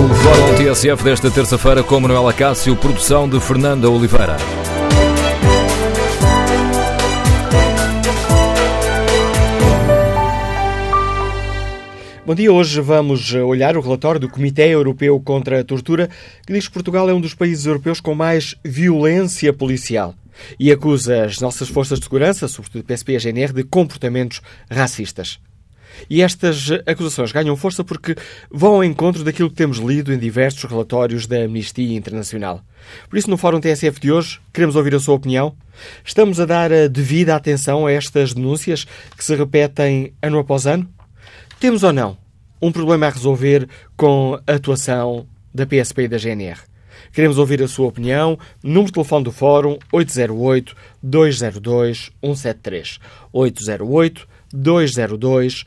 no Fórum TSF desta terça-feira com Manuel Acácio, produção de Fernanda Oliveira. Bom dia, hoje vamos olhar o relatório do Comitê Europeu contra a Tortura, que diz que Portugal é um dos países europeus com mais violência policial e acusa as nossas forças de segurança, sobretudo o PSP e GNR, de comportamentos racistas. E estas acusações ganham força porque vão ao encontro daquilo que temos lido em diversos relatórios da Amnistia Internacional. Por isso, no Fórum TSF de hoje, queremos ouvir a sua opinião. Estamos a dar a devida atenção a estas denúncias que se repetem ano após ano? Temos ou não um problema a resolver com a atuação da PSP e da GNR? Queremos ouvir a sua opinião. Número de telefone do Fórum 808-202-173. 808-202-173. 173.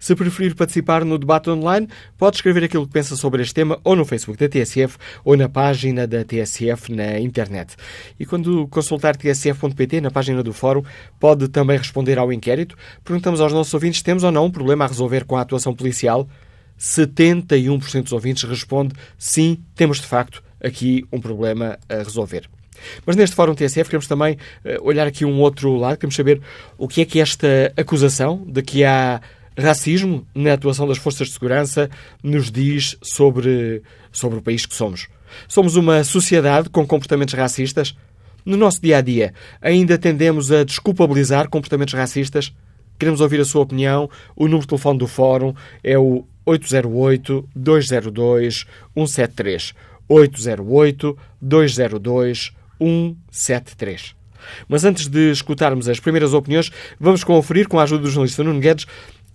Se preferir participar no debate online, pode escrever aquilo que pensa sobre este tema ou no Facebook da TSF ou na página da TSF na internet. E quando consultar tsf.pt na página do fórum, pode também responder ao inquérito. Perguntamos aos nossos ouvintes se temos ou não um problema a resolver com a atuação policial. 71% dos ouvintes responde sim, temos de facto aqui um problema a resolver. Mas neste Fórum TSF queremos também uh, olhar aqui um outro lado, queremos saber o que é que esta acusação de que há racismo na atuação das forças de segurança nos diz sobre, sobre o país que somos. Somos uma sociedade com comportamentos racistas? No nosso dia a dia, ainda tendemos a desculpabilizar comportamentos racistas? Queremos ouvir a sua opinião. O número de telefone do Fórum é o 808-202-173. 808-202-173. 173. Mas antes de escutarmos as primeiras opiniões, vamos conferir, com a ajuda do jornalista Nuno Guedes,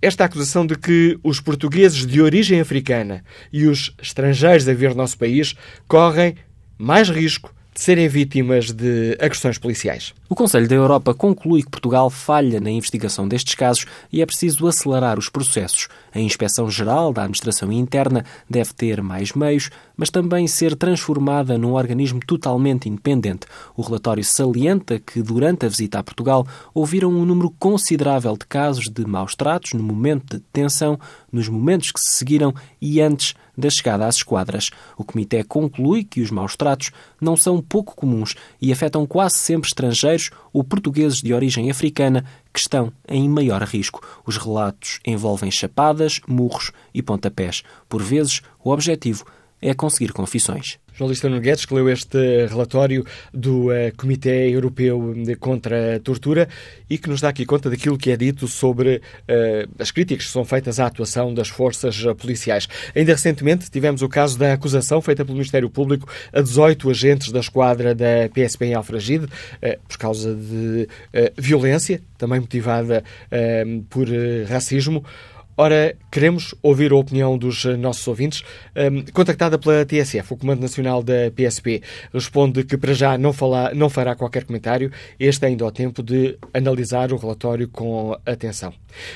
esta acusação de que os portugueses de origem africana e os estrangeiros a vir no nosso país correm mais risco de serem vítimas de agressões policiais. O Conselho da Europa conclui que Portugal falha na investigação destes casos e é preciso acelerar os processos. A Inspeção-Geral da Administração Interna deve ter mais meios, mas também ser transformada num organismo totalmente independente. O relatório salienta que, durante a visita a Portugal, ouviram um número considerável de casos de maus tratos no momento de detenção, nos momentos que se seguiram e antes da chegada às esquadras. O Comitê conclui que os maus tratos não são pouco comuns e afetam quase sempre estrangeiros ou portugueses de origem africana que estão em maior risco. Os relatos envolvem chapadas, murros e pontapés. Por vezes, o objetivo é conseguir confissões. Jornalista Nuno Guedes, que leu este relatório do uh, Comitê Europeu contra a Tortura e que nos dá aqui conta daquilo que é dito sobre uh, as críticas que são feitas à atuação das forças policiais. Ainda recentemente tivemos o caso da acusação feita pelo Ministério Público a 18 agentes da esquadra da PSP em Alfragide uh, por causa de violência, também motivada por racismo. Ora, queremos ouvir a opinião dos nossos ouvintes. Um, contactada pela TSF, o Comando Nacional da PSP responde que para já não, falar, não fará qualquer comentário. Este ainda ao tempo de analisar o relatório com atenção.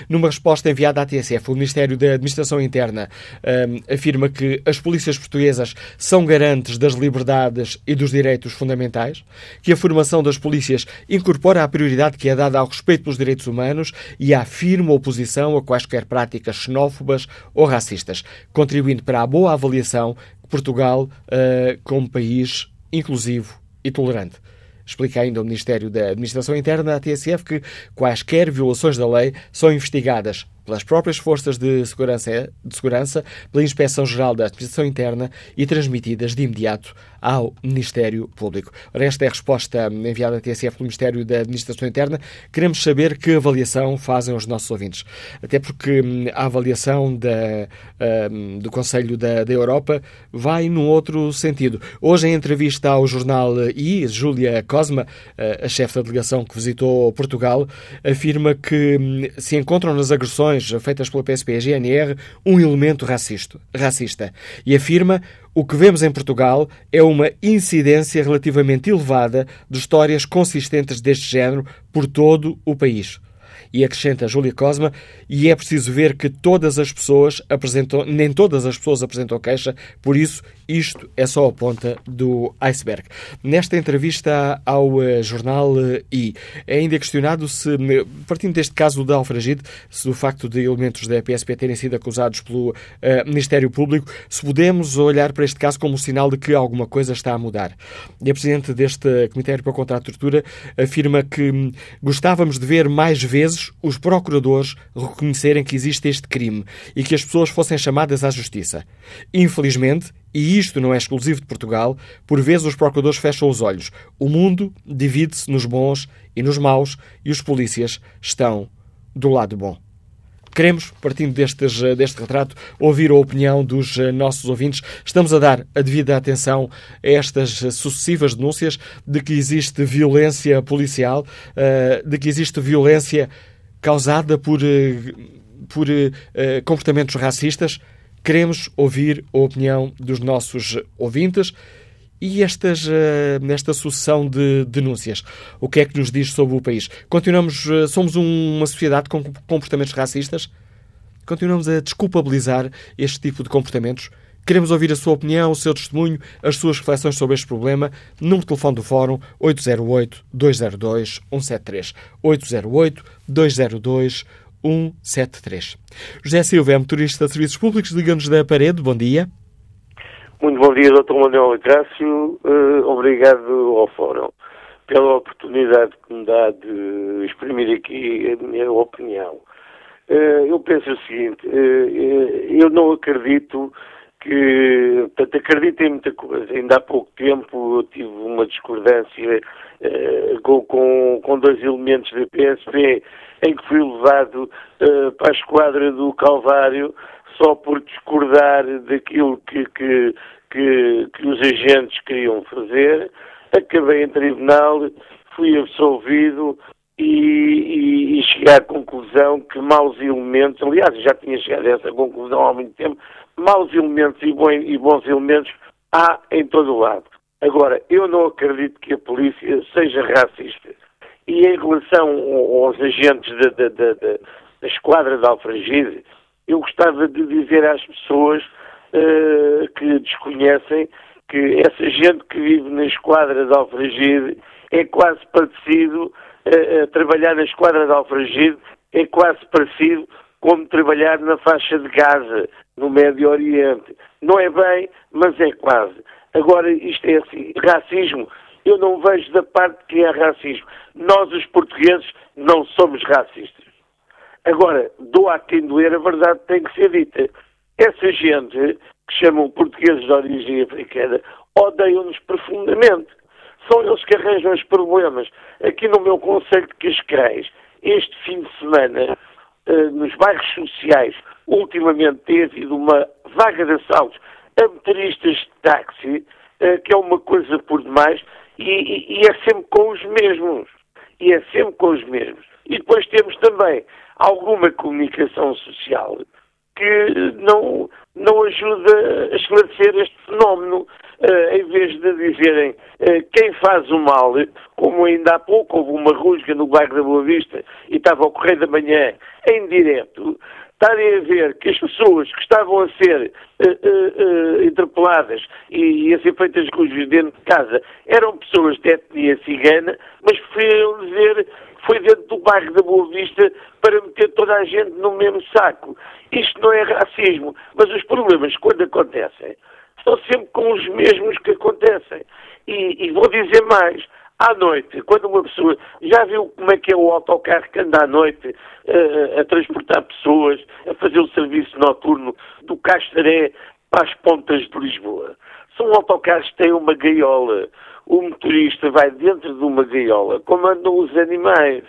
Numa resposta enviada à TSF, o Ministério da Administração Interna um, afirma que as polícias portuguesas são garantes das liberdades e dos direitos fundamentais, que a formação das polícias incorpora a prioridade que é dada ao respeito pelos direitos humanos e à firme oposição a quaisquer práticas xenófobas ou racistas, contribuindo para a boa avaliação de Portugal uh, como país inclusivo e tolerante. Explica ainda o Ministério da Administração Interna à TSF que quaisquer violações da lei são investigadas pelas próprias forças de segurança, de segurança, pela Inspeção-Geral da Administração Interna e transmitidas de imediato ao Ministério Público. Ora, esta é a resposta enviada à TSF pelo Ministério da Administração Interna. Queremos saber que avaliação fazem os nossos ouvintes. Até porque hum, a avaliação da, um, do Conselho da, da, Europa vai num outro sentido. Hoje, em entrevista ao jornal I, Júlia Cosma, a chefe da delegação que visitou Portugal, afirma que hum, se encontram nas agressões feitas pela PSP e GNR um elemento racista, racista e afirma o que vemos em Portugal é uma incidência relativamente elevada de histórias consistentes deste género por todo o país. E acrescenta Júlia Cosma, e é preciso ver que todas as pessoas apresentam, nem todas as pessoas apresentam queixa, por isso isto é só a ponta do iceberg. Nesta entrevista ao uh, jornal I, é ainda questionado se, partindo deste caso da Alfragide, se do facto de elementos da PSP terem sido acusados pelo uh, Ministério Público, se podemos olhar para este caso como um sinal de que alguma coisa está a mudar. E a Presidente deste Comitê Europeu contra a Tortura afirma que hum, gostávamos de ver mais vezes os procuradores reconhecerem que existe este crime e que as pessoas fossem chamadas à justiça. Infelizmente, e isto não é exclusivo de Portugal, por vezes os procuradores fecham os olhos. O mundo divide-se nos bons e nos maus e os polícias estão do lado bom. Queremos, partindo destes, deste retrato, ouvir a opinião dos nossos ouvintes. Estamos a dar a devida atenção a estas sucessivas denúncias de que existe violência policial, eh, de que existe violência causada por, eh, por eh, comportamentos racistas. Queremos ouvir a opinião dos nossos ouvintes e estas, eh, nesta sucessão de denúncias. O que é que nos diz sobre o país? Continuamos, eh, somos uma sociedade com comportamentos racistas? Continuamos a desculpabilizar este tipo de comportamentos? Queremos ouvir a sua opinião, o seu testemunho, as suas reflexões sobre este problema. Número de telefone do Fórum 808-202-173. 808-202-173. 173. José Silva é motorista de serviços públicos, liga-nos da parede. Bom dia. Muito bom dia, Dr. Manuel Acácio. Uh, obrigado ao Fórum pela oportunidade que me dá de exprimir aqui a minha opinião. Uh, eu penso o seguinte, uh, eu não acredito que, portanto, acredito em muita coisa. Ainda há pouco tempo eu tive uma discordância com, com, com dois elementos da PSP em que fui levado uh, para a esquadra do Calvário só por discordar daquilo que, que, que, que os agentes queriam fazer. Acabei em tribunal, fui absolvido e, e, e, cheguei à conclusão que maus elementos, aliás, já tinha chegado a essa conclusão há muito tempo, maus elementos e, bom, e bons elementos há em todo o lado. Agora, eu não acredito que a polícia seja racista. E em relação aos agentes da, da, da, da esquadra de Alfragide, eu gostava de dizer às pessoas uh, que desconhecem que essa gente que vive na esquadra de Alfragide é quase parecido, uh, trabalhar na esquadra de Alfragide é quase parecido como trabalhar na faixa de Gaza, no Médio Oriente. Não é bem, mas é quase. Agora, isto é assim, racismo eu não vejo da parte que é racismo. Nós, os portugueses, não somos racistas. Agora, dou a quem doer, a verdade tem que ser dita. Essa gente, que chamam portugueses de origem africana, odeiam-nos profundamente. São eles que arranjam os problemas. Aqui no meu Conselho de Cascais, este fim de semana, eh, nos bairros sociais, ultimamente tem havido uma vaga de assaltos a motoristas de táxi, eh, que é uma coisa por demais, e, e, é sempre com os mesmos. E é sempre com os mesmos. E depois temos também alguma comunicação social que não, não ajuda a esclarecer este fenómeno. Uh, em vez de dizerem uh, quem faz o mal, como ainda há pouco houve uma rusga no bairro da Boa Vista e estava ao correio da manhã em direto, estarem a ver que as pessoas que estavam a ser uh, uh, uh, interpeladas e, e, a ser feitas com dentro de casa eram pessoas de etnia cigana, mas preferiram dizer foi dentro do bairro da Boa Vista para meter toda a gente no mesmo saco. Isto não é racismo, mas os problemas, quando acontecem, são sempre com os mesmos que acontecem. E, e vou dizer mais, à noite, quando uma pessoa já viu como é que é o autocarro que anda à noite uh, a transportar pessoas, a fazer o serviço noturno do Castaré para as pontas de Lisboa. São autocarros que têm uma gaiola. O motorista vai dentro de uma gaiola, como andam os animais,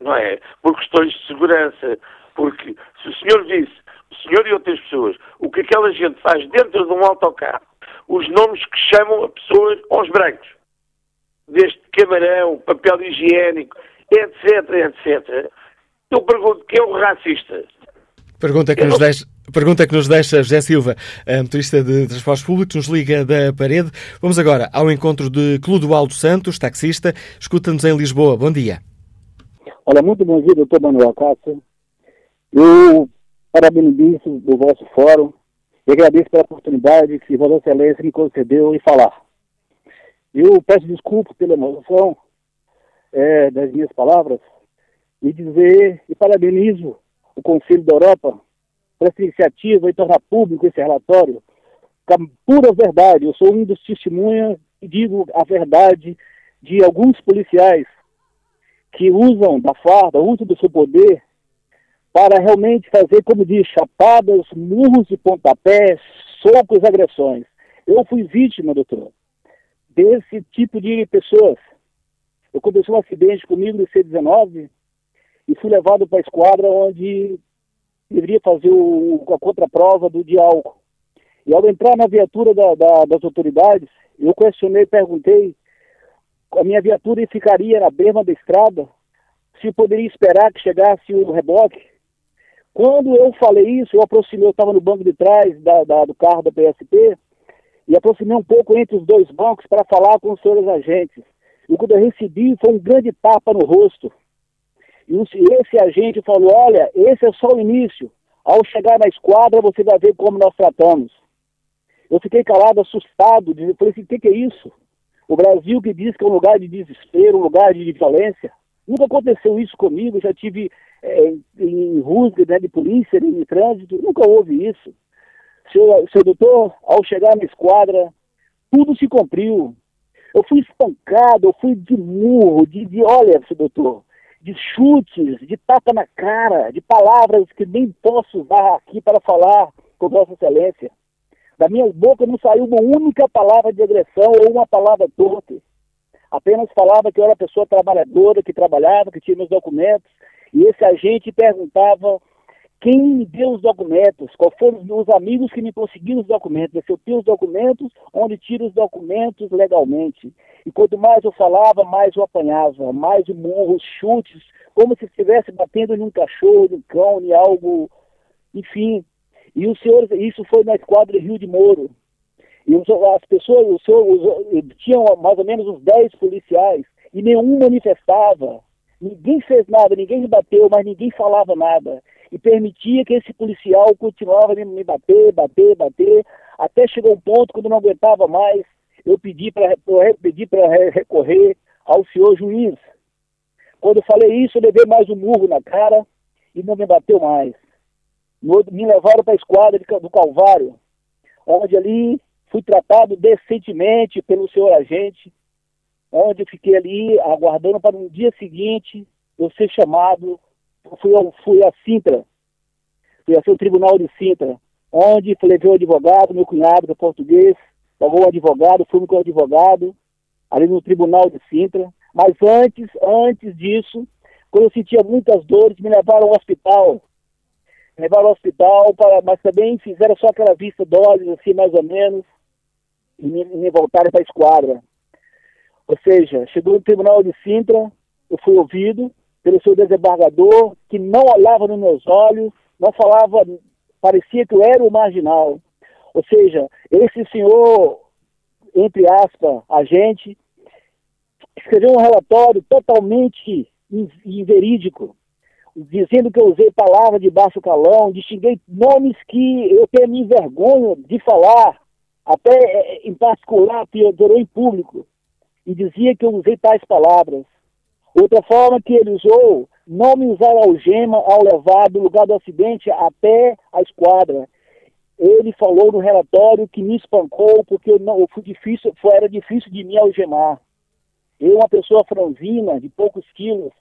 não é? Por questões de segurança. Porque se o senhor disse, o senhor e outras pessoas, o que aquela gente faz dentro de um autocarro, os nomes que chamam a pessoas aos brancos, deste camarão, papel higiênico, etc, etc. Eu pergunto quem é o racista? Pergunta que, nos deixa, pergunta que nos deixa José Silva, motorista de transportes públicos, nos liga da parede. Vamos agora ao encontro de Clodoaldo Santos, taxista, escuta-nos em Lisboa. Bom dia. Olha, muito bom dia, doutor Manuel Cássio. Eu parabenizo o vosso fórum e agradeço pela oportunidade que Vossa Excelência me concedeu em falar. Eu peço desculpas pela emoção é, das minhas palavras e dizer e parabenizo o Conselho da Europa por essa iniciativa e tornar público esse relatório com a pura verdade. Eu sou um dos testemunhas e digo a verdade de alguns policiais que usam da farda, usam do seu poder para realmente fazer, como diz, chapadas, murros e pontapés, socos, agressões. Eu fui vítima, doutor, desse tipo de pessoas. Eu comecei um acidente comigo no C-19 e fui levado para a esquadra onde deveria fazer o, a contraprova do de álcool. E ao entrar na viatura da, da, das autoridades, eu questionei, perguntei, a minha viatura ficaria na berma da estrada, se poderia esperar que chegasse o reboque. Quando eu falei isso, eu aproximei, eu estava no banco de trás da, da, do carro da PSP, e aproximei um pouco entre os dois bancos para falar com os senhores agentes. E quando eu recebi, foi um grande tapa no rosto. E esse agente falou: Olha, esse é só o início. Ao chegar na esquadra, você vai ver como nós tratamos. Eu fiquei calado, assustado, falei assim: o que, que é isso? O Brasil que diz que é um lugar de desespero, um lugar de violência. Nunca aconteceu isso comigo, já tive é, em rusga né, de polícia, em trânsito, nunca houve isso. Seu, seu doutor, ao chegar na esquadra, tudo se cumpriu. Eu fui espancado, eu fui de murro, de, de olha, seu doutor, de chutes, de tapa na cara, de palavras que nem posso usar aqui para falar com Vossa Excelência. Da minha boca não saiu uma única palavra de agressão ou uma palavra torta. Apenas falava que eu era pessoa trabalhadora, que trabalhava, que tinha meus documentos. E esse agente perguntava quem me deu os documentos, quais foram os amigos que me conseguiram os documentos, se eu tenho os documentos, onde tiro os documentos legalmente. E quanto mais eu falava, mais eu apanhava, mais murros, chutes, como se estivesse batendo em um cachorro, em um cão, em algo, enfim. E o senhor, isso foi na esquadra Rio de Moro. E as pessoas, o senhor, os, tinham mais ou menos uns 10 policiais, e nenhum manifestava. Ninguém fez nada, ninguém bateu, mas ninguém falava nada e permitia que esse policial continuava me bater, bater, bater, até chegou um ponto quando não aguentava mais, eu pedi para pedi para recorrer ao senhor juiz. Quando eu falei isso, eu levei mais um murro na cara e não me bateu mais. Me levaram para a esquadra do Calvário, onde ali fui tratado decentemente pelo senhor agente, onde eu fiquei ali aguardando para no dia seguinte eu ser chamado fui, fui a Sintra, fui a o tribunal de Sintra, onde levei o advogado, meu cunhado, que é português, pagou o advogado, fui com o advogado, ali no tribunal de Sintra. Mas antes, antes disso, quando eu sentia muitas dores, me levaram ao hospital. Me levaram ao hospital, para, mas também fizeram só aquela vista olhos, assim, mais ou menos, e me, me voltaram para a esquadra. Ou seja, chegou no tribunal de Sintra, eu fui ouvido, pelo seu desembargador, que não olhava nos meus olhos, não falava, parecia que eu era o marginal. Ou seja, esse senhor, entre aspas, agente, escreveu um relatório totalmente inverídico, dizendo que eu usei palavras de baixo calão, distinguei nomes que eu tenho me envergonho de falar, até eh, em particular, eu em público, e dizia que eu usei tais palavras. Outra forma que ele usou, não me usar algema ao levar do lugar do acidente até a esquadra. Ele falou no relatório que me espancou porque eu não, eu fui difícil, foi, era difícil de me algemar. Eu, uma pessoa franzina, de poucos quilos,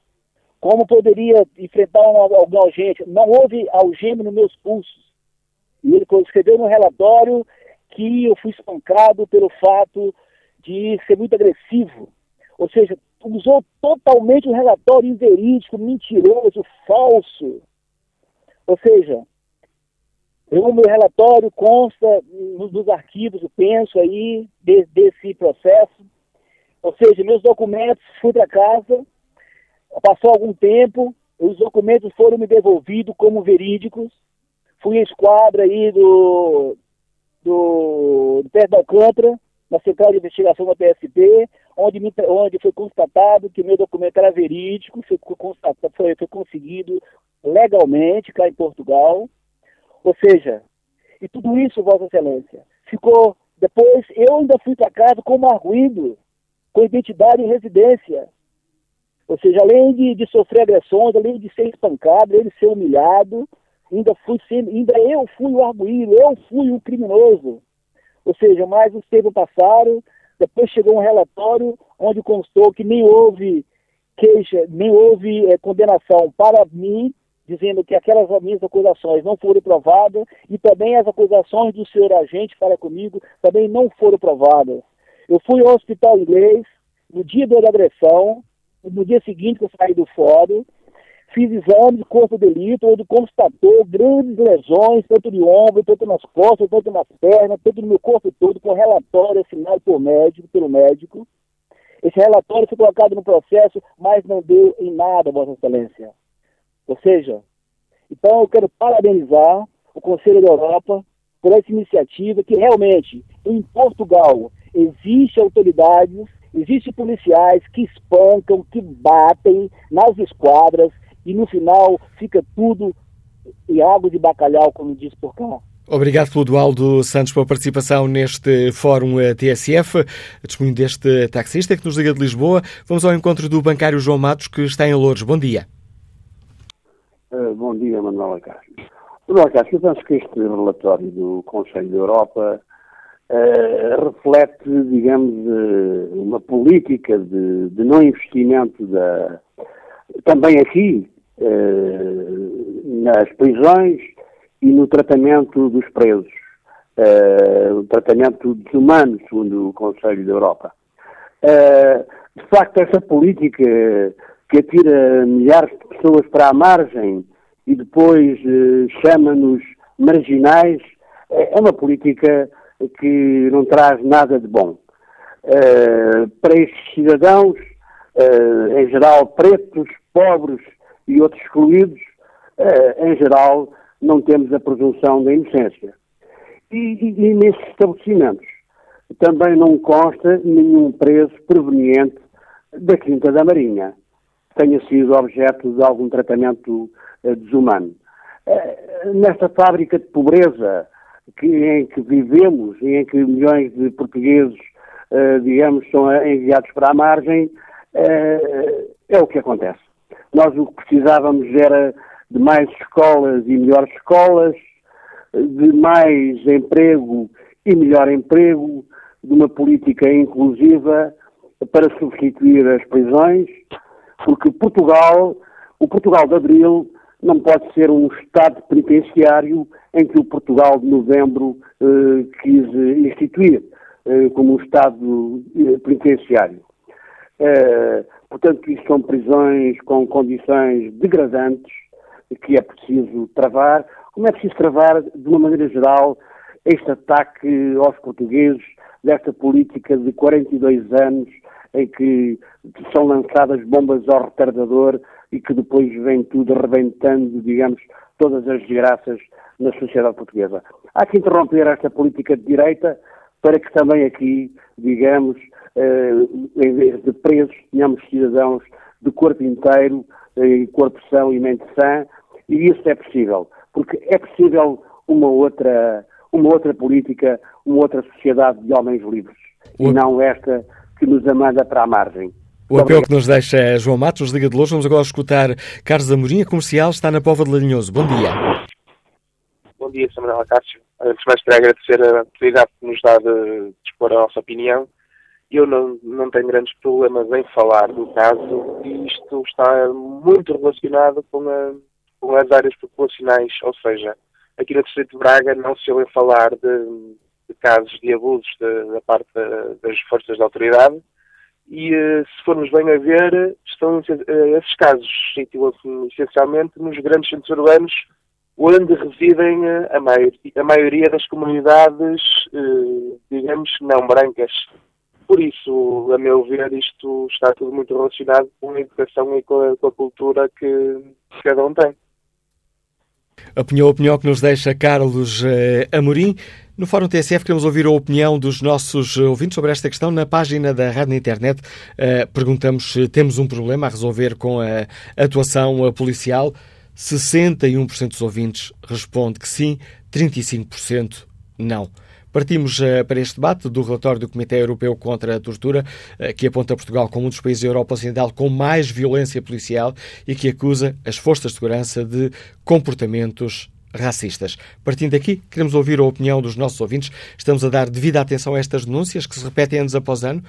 como poderia enfrentar um, algum algema? Não houve algema nos meus pulsos. E ele escreveu no relatório que eu fui espancado pelo fato de ser muito agressivo. Ou seja, usou totalmente um relatório inverídico, mentiroso, falso. Ou seja, o meu relatório consta nos arquivos, eu penso aí, de, desse processo. Ou seja, meus documentos, fui para casa, passou algum tempo, os documentos foram me devolvidos como verídicos. Fui à esquadra aí do, do, do da Alcântara, na Central de Investigação da PSP, onde, me, onde foi constatado que meu documento era verídico, foi, foi, foi conseguido legalmente cá em Portugal. Ou seja, e tudo isso, Vossa Excelência, ficou. Depois eu ainda fui para casa como arguido, com identidade e residência. Ou seja, além de, de sofrer agressões, além de ser espancado, ele ser humilhado, ainda fui ainda eu fui o arguído, eu fui o criminoso. Ou seja, mais os tempos passaram, depois chegou um relatório onde constou que nem houve queixa, nem houve é, condenação para mim, dizendo que aquelas minhas acusações não foram provadas e também as acusações do senhor agente para comigo também não foram provadas. Eu fui ao hospital inglês no dia da agressão, no dia seguinte que eu saí do fórum, fiz exame de corpo de delito, onde constatou grandes lesões, tanto de ombro, tanto nas costas, tanto nas pernas, tanto no meu corpo todo, com relatório assinado por médico, pelo médico. Esse relatório foi colocado no processo, mas não deu em nada, Vossa Excelência. Ou seja, então eu quero parabenizar o Conselho da Europa por essa iniciativa que realmente, em Portugal, existe autoridades Existem policiais que espancam, que batem nas esquadras e no final fica tudo em água de bacalhau, como diz por cá. Obrigado, Clodoaldo Santos, pela participação neste Fórum eh, TSF. Testemunho deste taxista que nos liga de Lisboa. Vamos ao encontro do bancário João Matos, que está em Louros. Bom dia. Uh, bom dia, Manuela Castro. Manuela Castro, eu penso que este relatório do Conselho da Europa uh, reflete, digamos, uh, uma política de, de, não investimento da, também aqui uh, nas prisões e no tratamento dos presos, o tratamento desumano, segundo o Conselho da Europa. de facto, essa política que atira milhares de pessoas para a margem e depois chama-nos marginais, é uma política que não traz nada de bom. Uh, para estes cidadãos, uh, em geral pretos, pobres e outros excluídos, uh, em geral não temos a presunção da inocência. E, e, e, nesses estabelecimentos também não consta nenhum preso proveniente da Quinta da Marinha, tenha sido objeto de algum tratamento desumano. Nesta fábrica de pobreza, que, em que vivemos e em que milhões de portugueses, uh, digamos, são enviados para a margem, uh, é o que acontece. Nós o que precisávamos era de mais escolas e melhores escolas, de mais emprego e melhor emprego, de uma política inclusiva para substituir as prisões, porque Portugal, o Portugal de Abril, não pode ser um Estado penitenciário em que o Portugal de novembro eh, quis instituir eh, como um Estado eh, penitenciário. Eh, portanto, isto são prisões com condições degradantes que é preciso travar, como é preciso travar, de uma maneira geral, este ataque aos portugueses desta política de 42 anos em que são lançadas bombas ao retardador e que depois vem tudo arrebentando, digamos, todas as desgraças na sociedade portuguesa. Há que interromper esta política de direita para que também aqui, digamos, eh, em vez de presos, tenhamos cidadãos de corpo inteiro, eh, corpo são e mente sã, e isso é possível, porque é possível uma outra, uma outra política, uma outra sociedade de homens livres, e não esta que nos amanda para a margem. O apelo que nos deixa João Matos, Liga de Louros. Vamos agora escutar Carlos Amorim, comercial, está na Pova de Larinhoso. Bom dia. Bom dia, Samuel Acácio. Antes de mais, queria agradecer a oportunidade que nos dá de expor a nossa opinião. Eu não, não tenho grandes problemas em falar do caso e isto está muito relacionado com, a, com as áreas populacionais, ou seja, aqui no Distrito de Braga não se ouve falar de, de casos de abusos de, da parte das forças da autoridade, e eh, se formos bem a ver, estão eh, esses casos situam-se essencialmente nos grandes centros urbanos onde residem eh, a maioria, a maioria das comunidades, digamos, não brancas. Por isso, a meu ver, isto está tudo muito relacionado com a educação e com a, com a cultura que cada um tem. A opinião, a opinião que nos deixa Carlos Amorim. No Fórum TSF queremos ouvir a opinião dos nossos ouvintes sobre esta questão. Na página da Rádio na Internet perguntamos se temos um problema a resolver com a atuação policial. 61% dos ouvintes responde que sim, 35% não. Partimos uh, para este debate do relatório do Comitê Europeu contra a Tortura, uh, que aponta Portugal como um dos países da Europa Ocidental com mais violência policial e que acusa as forças de segurança de comportamentos racistas. Partindo daqui, queremos ouvir a opinião dos nossos ouvintes. Estamos a dar devida atenção a estas denúncias que se repetem anos após ano.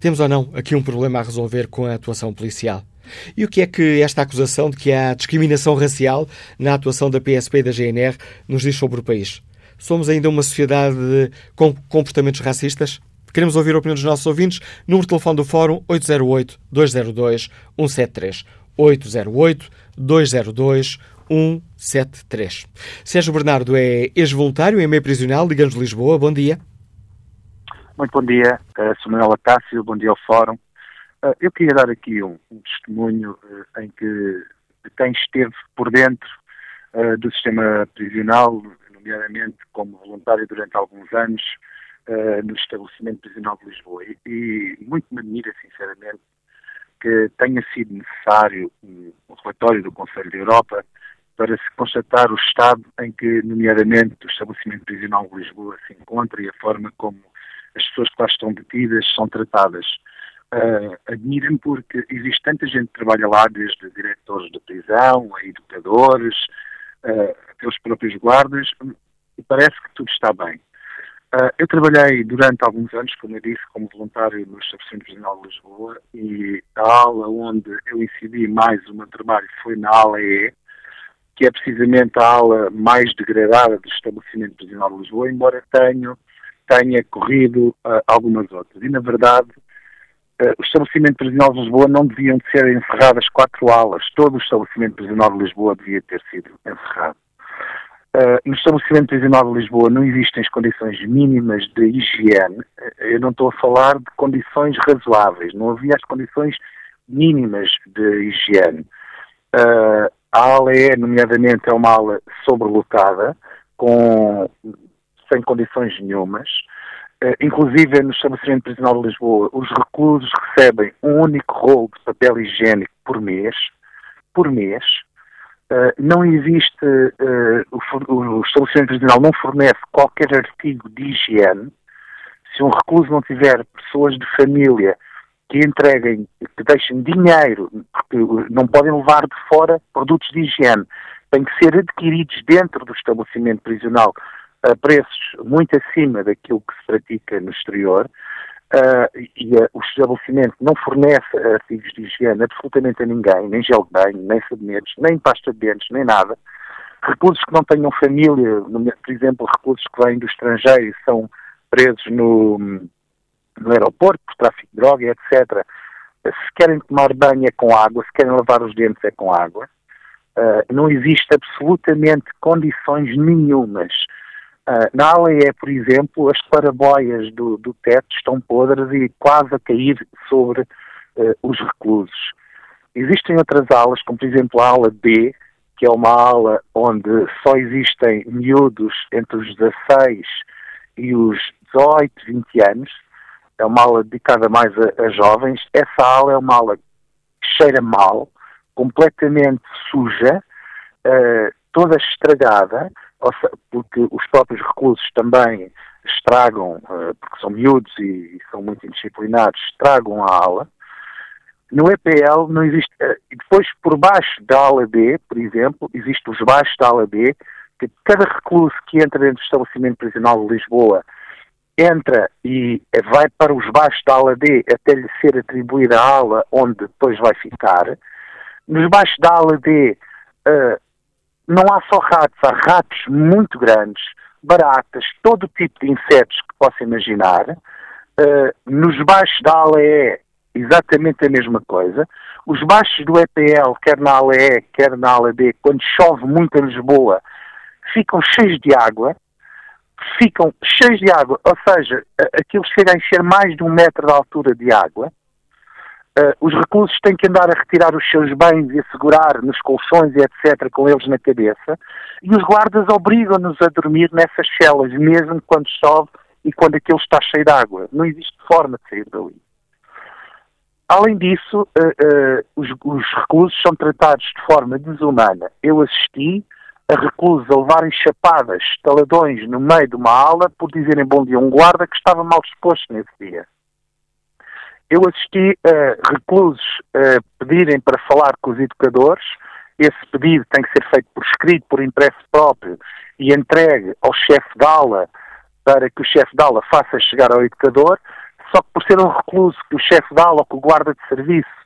Temos ou não aqui um problema a resolver com a atuação policial? E o que é que esta acusação de que há discriminação racial na atuação da PSP e da GNR nos diz sobre o país? Somos ainda uma sociedade com comportamentos racistas? Queremos ouvir a opinião dos nossos ouvintes. Número de telefone do Fórum 808-202-173. 808-202-173. 173. Sérgio Bernardo é ex-voluntário em meio prisional, Liga-nos Lisboa. Bom dia. Muito bom dia, sou Manuel Acácio, bom dia ao Fórum. Uh, eu queria dar aqui um, um testemunho uh, em que quem esteve por dentro uh, do sistema prisional, nomeadamente como voluntário durante alguns anos no estabelecimento prisional de Lisboa. E, e muito me admira, sinceramente, que tenha sido necessário um relatório do Conselho da Europa para se constatar o estado em que, nomeadamente, o estabelecimento prisional de Lisboa se encontra e a forma como as pessoas que lá estão detidas são tratadas. Uh, Admira-me porque existe tanta gente que trabalha lá, desde diretores de prisão, a educadores, uh, até os próprios guardas, e parece que tudo está bem. Uh, eu trabalhei durante alguns anos, como eu disse, como voluntário no Estabelecimento Prisional de Lisboa e a aula onde eu incidi mais o meu trabalho foi na ala E, que é precisamente a ala mais degradada do estabelecimento prisional de Lisboa, embora tenha, tenha corrido uh, algumas outras. E, na verdade, o estabelecimento prisional de Lisboa não deviam ser encerradas quatro alas. Todo o estabelecimento prisional de Lisboa devia ter sido encerrado. Uh, no estabelecimento prisional de Lisboa não existem as condições mínimas de higiene. Eu não estou a falar de condições razoáveis. Não havia as condições mínimas de higiene. Uh, a ala E, nomeadamente, é uma ala sobrelotada, com, sem condições nenhumas. Uh, inclusive, no estabelecimento prisional de Lisboa, os reclusos recebem um único rolo de papel higiênico por mês, por mês. Uh, não existe, o, o, estabelecimento prisional não fornece qualquer artigo de higiene. Se um recluso não tiver pessoas de família que entreguem, que deixem dinheiro, porque não podem levar de fora produtos de higiene, têm que ser adquiridos dentro do estabelecimento prisional a preços muito acima daquilo que se pratica no exterior. Uh, e uh, o estabelecimento não fornece artigos de higiene absolutamente a ninguém, nem gel de banho, nem sabonetes, nem pasta de dentes, nem nada. Reclusos que não tenham família, por exemplo, reclusos que vêm do estrangeiro e são presos no, no aeroporto por tráfico de droga, etc. Se querem tomar banho é com água, se querem lavar os dentes é com água. Uh, não existe absolutamente condições nenhumas. Uh, na é, por exemplo, as paraboias do, do teto estão podres e quase a cair sobre uh, os reclusos. Existem outras aulas, como por exemplo a aula B, que é uma aula onde só existem miúdos entre os 16 e os 18, 20 anos, é uma aula dedicada mais a, a jovens. Essa aula é uma aula que cheira mal, completamente suja, uh, toda estragada, porque os próprios reclusos também estragam, uh, porque são miúdos e, são muito indisciplinados, estragam a aula. No EPL não existe. Uh, e depois, por baixo da aula B, por exemplo, existem os baixos da aula B, que cada recluso que entra dentro do estabelecimento prisional de Lisboa entra e vai para os baixos da ala D até lhe ser atribuída a ala onde depois vai ficar. Nos baixos da ala D uh, não há só ratos, há ratos muito grandes, baratas, todo tipo de insetos que possa imaginar. Uh, nos baixos da ala E, exatamente a mesma coisa. Os baixos do EPL, quer na ala E, quer na ala D, quando chove muito em Lisboa, ficam cheios de água ficam cheios de água, ou seja, aquilo chega a encher mais de um metro de altura de água. Uh, os reclusos têm que andar a retirar os seus bens e a segurar nos colchões e etc. com eles na cabeça, e os guardas obrigam-nos a dormir nessas celas, mesmo quando chove e quando aquilo está cheio de água. Não existe forma de sair dali. Além disso, uh, uh, os, os, reclusos são tratados de forma desumana. Eu assisti a reclusos a levarem chapadas, taladões no meio de uma ala por dizerem bom dia a um guarda que estava mal disposto nesse dia. Eu assisti a reclusos a pedirem para falar com os educadores. Esse pedido tem que ser feito por escrito, por impresso próprio e entregue ao chefe da aula para que o chefe da aula faça chegar ao educador. Só que por ser um recluso que o chefe da aula ou que o guarda de serviço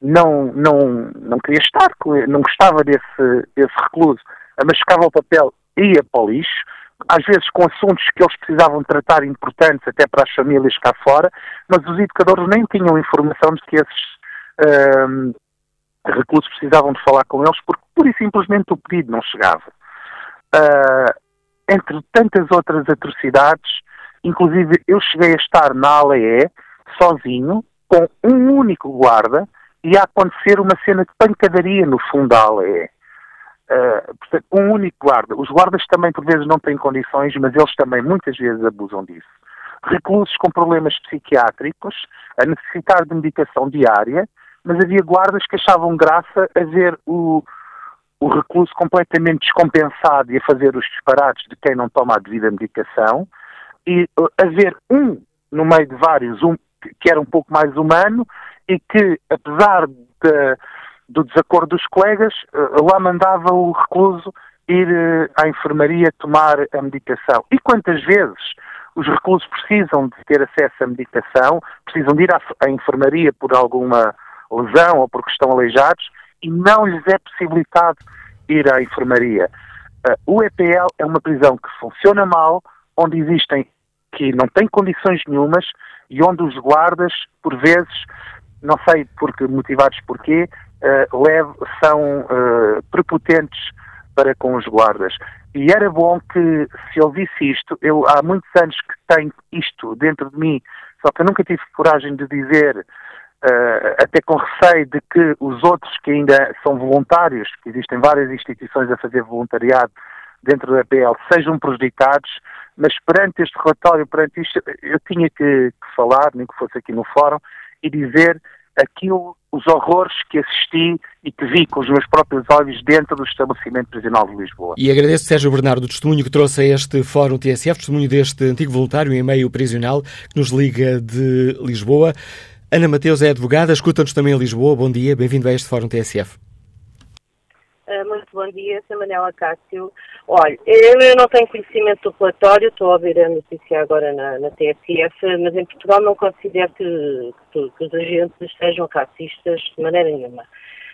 não, não, não queria estar, não gostava desse, desse recluso, amascava o papel e ia para o lixo, às vezes com assuntos que eles precisavam tratar importantes até para as famílias cá fora, mas os educadores nem tinham informação de que esses uh, reclusos precisavam de falar com eles porque pura e simplesmente o pedido não chegava. Uh, entre tantas outras atrocidades, inclusive eu cheguei a estar na ALE sozinho, com um único guarda, e a acontecer uma cena de pancadaria no fundo da ALE. Uh, portanto, um único guarda. Os guardas também, por vezes, não têm condições, mas eles também muitas vezes abusam disso. Reclusos com problemas psiquiátricos, a necessitar de medicação diária, mas havia guardas que achavam graça a ver o, o recluso completamente descompensado e a fazer os disparates de quem não toma a devida medicação, e uh, haver um no meio de vários, um que era um pouco mais humano e que, apesar de do desacordo dos colegas, eh, lá mandava o recluso ir eh, à enfermaria tomar a medicação. E quantas vezes os reclusos precisam de ter acesso à medicação, precisam de ir à, enfermaria por alguma lesão ou porque estão aleijados e não lhes é possibilitado ir à enfermaria. Uh, o EPL é uma prisão que funciona mal, onde existem que não tem condições nenhumas e onde os guardas, por vezes, não sei porque, motivados porquê, uh, leve, são uh, prepotentes para com os guardas. E era bom que se ouvisse isto, eu há muitos anos que tenho isto dentro de mim, só que eu nunca tive coragem de dizer, uh, até com receio de que os outros que ainda são voluntários, que existem várias instituições a fazer voluntariado dentro da PL, sejam prejudicados, mas perante este relatório, perante isto, eu tinha que, que falar, nem que fosse aqui no fórum, e dizer aquilo, os horrores que assisti e que vi com os meus próprios olhos dentro do estabelecimento prisional de Lisboa. E agradeço, Sérgio Bernardo, o testemunho que trouxe a este Fórum TSF, testemunho deste antigo voluntário em meio prisional que nos liga de Lisboa. Ana Mateus é advogada, escuta-nos também em Lisboa. Bom dia, bem-vindo a este Fórum TSF. Uh, muito bom dia, sou Manela Cássio. Olha, eu não tenho conhecimento do relatório, estou a ouvir a notícia agora na, na TSF, mas em Portugal não considero que, que, que, os agentes sejam racistas de maneira nenhuma.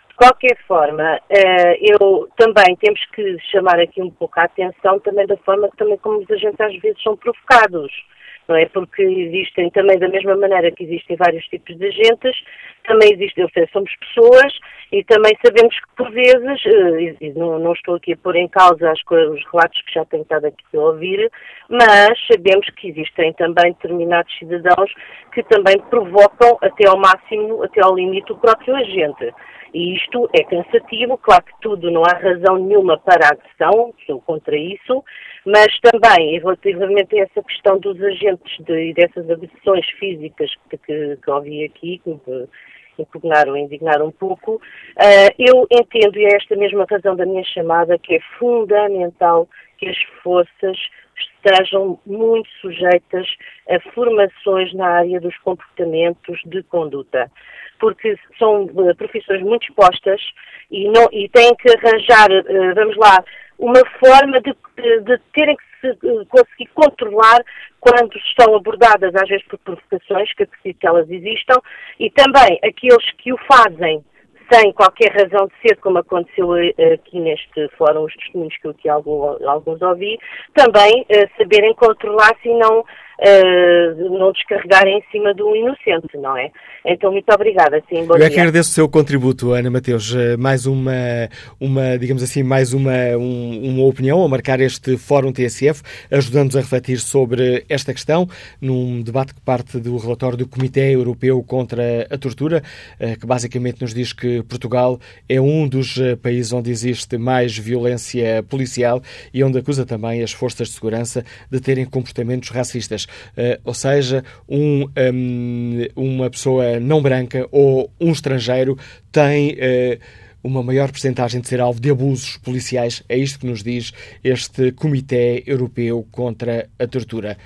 De qualquer forma, uh, eu também temos que chamar aqui um pouco a atenção também da forma também como os agentes às vezes são provocados não é? Porque existem também, da mesma maneira que existem vários tipos de agentes, também existem, ou seja, somos pessoas e também sabemos que por vezes, eh, e não, não estou aqui a pôr em causa as, os relatos que já tenho estado aqui a ouvir, mas sabemos que existem também determinados cidadãos que também provocam até ao máximo, até ao limite, o próprio agente. E isto é cansativo, claro que tudo, não há razão nenhuma para a agressão, sou contra isso, mas também, relativamente a essa questão dos agentes de, e dessas agressões físicas que, que, que ouvi aqui, que me impugnaram, indignaram um pouco, uh, eu entendo, e é esta mesma razão da minha chamada, que é fundamental que as forças estejam muito sujeitas a formações na área dos comportamentos de conduta. Porque são eh, profissões muito expostas e, não, e têm que arranjar, eh, vamos lá, uma forma de, de terem que se, eh, conseguir controlar quando estão abordadas, às vezes por provocações, que acredito que elas existam, e também aqueles que o fazem sem qualquer razão de ser, como aconteceu aqui neste fórum, os testemunhos que eu aqui alguns, ouvi, também uh, saberem controlar-se e não uh, não descarregarem em cima do inocente, não é? Então, muito obrigada, sim, bom Eu é que agradeço o seu contributo, Ana Mateus. Eh, mais uma, uma digamos assim, mais uma, um, uma opinião a marcar este Fórum TSF, ajudando-nos a refletir sobre esta questão, num debate que parte do relatório do Comitê Europeu contra a Tortura, eh, que basicamente nos diz que Portugal é um dos eh, países onde existe mais violência policial e onde acusa também as forças de segurança de terem comportamentos racistas. Ou seja, um, hum, uma pessoa não branca ou um estrangeiro tem uh, uma maior percentagem de ser alvo de abusos policiais. É isto que nos diz este Comitê Europeu contra a Tortura.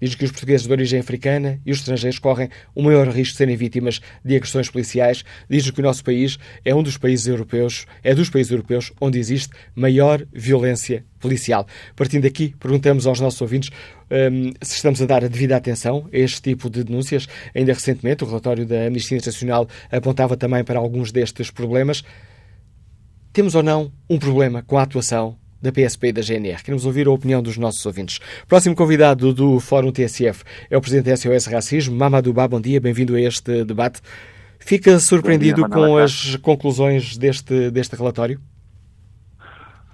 Diz que os portugueses de origem africana e os estrangeiros correm o maior risco de serem vítimas de agressões policiais. Diz que o nosso país é um dos países europeus, é dos países europeus onde existe maior violência policial. Partindo daqui, perguntamos aos nossos ouvintes um, se estamos a dar a devida atenção a este tipo de denúncias. Ainda recentemente, o relatório da Amnistia Internacional apontava também para alguns destes problemas. Temos ou não um problema com a atuação da PSP e da GNR. Queremos ouvir a opinião dos nossos ouvintes. Próximo convidado do Fórum TSF é o Presidente da SOS Racismo, Mamadou Ba. Bom dia, bem-vindo a este debate. Fica surpreendido dia, com as conclusões deste, deste relatório?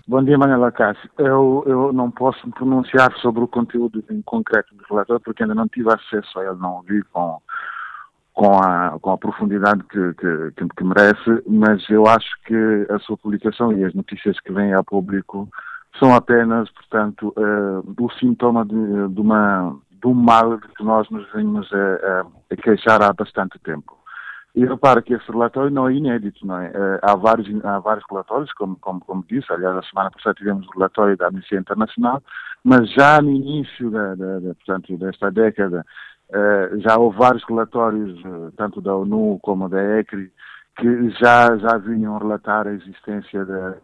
Bom dia, Manuela Cássio. Eu, eu não posso me pronunciar sobre o conteúdo em concreto do relatório porque ainda não tive acesso a ele, não ouvi com, com, a, com a profundidade que, que, que, merece, mas eu acho que a sua publicação e as notícias que vêm ao público são apenas, portanto, uh, o sintoma de, de, uma, de um mal que nós nos vimos a, a queixar há bastante tempo. E repara que esse relatório não é inédito, não é? Uh, há, vários, há vários relatórios, como, como, como disse, aliás, a semana passada tivemos o relatório da Amnistia Internacional, mas já no início da, da, da portanto, desta década já houve vários relatórios, uh, tanto da ONU como da ECRI, que já, já vinham relatar a existência da,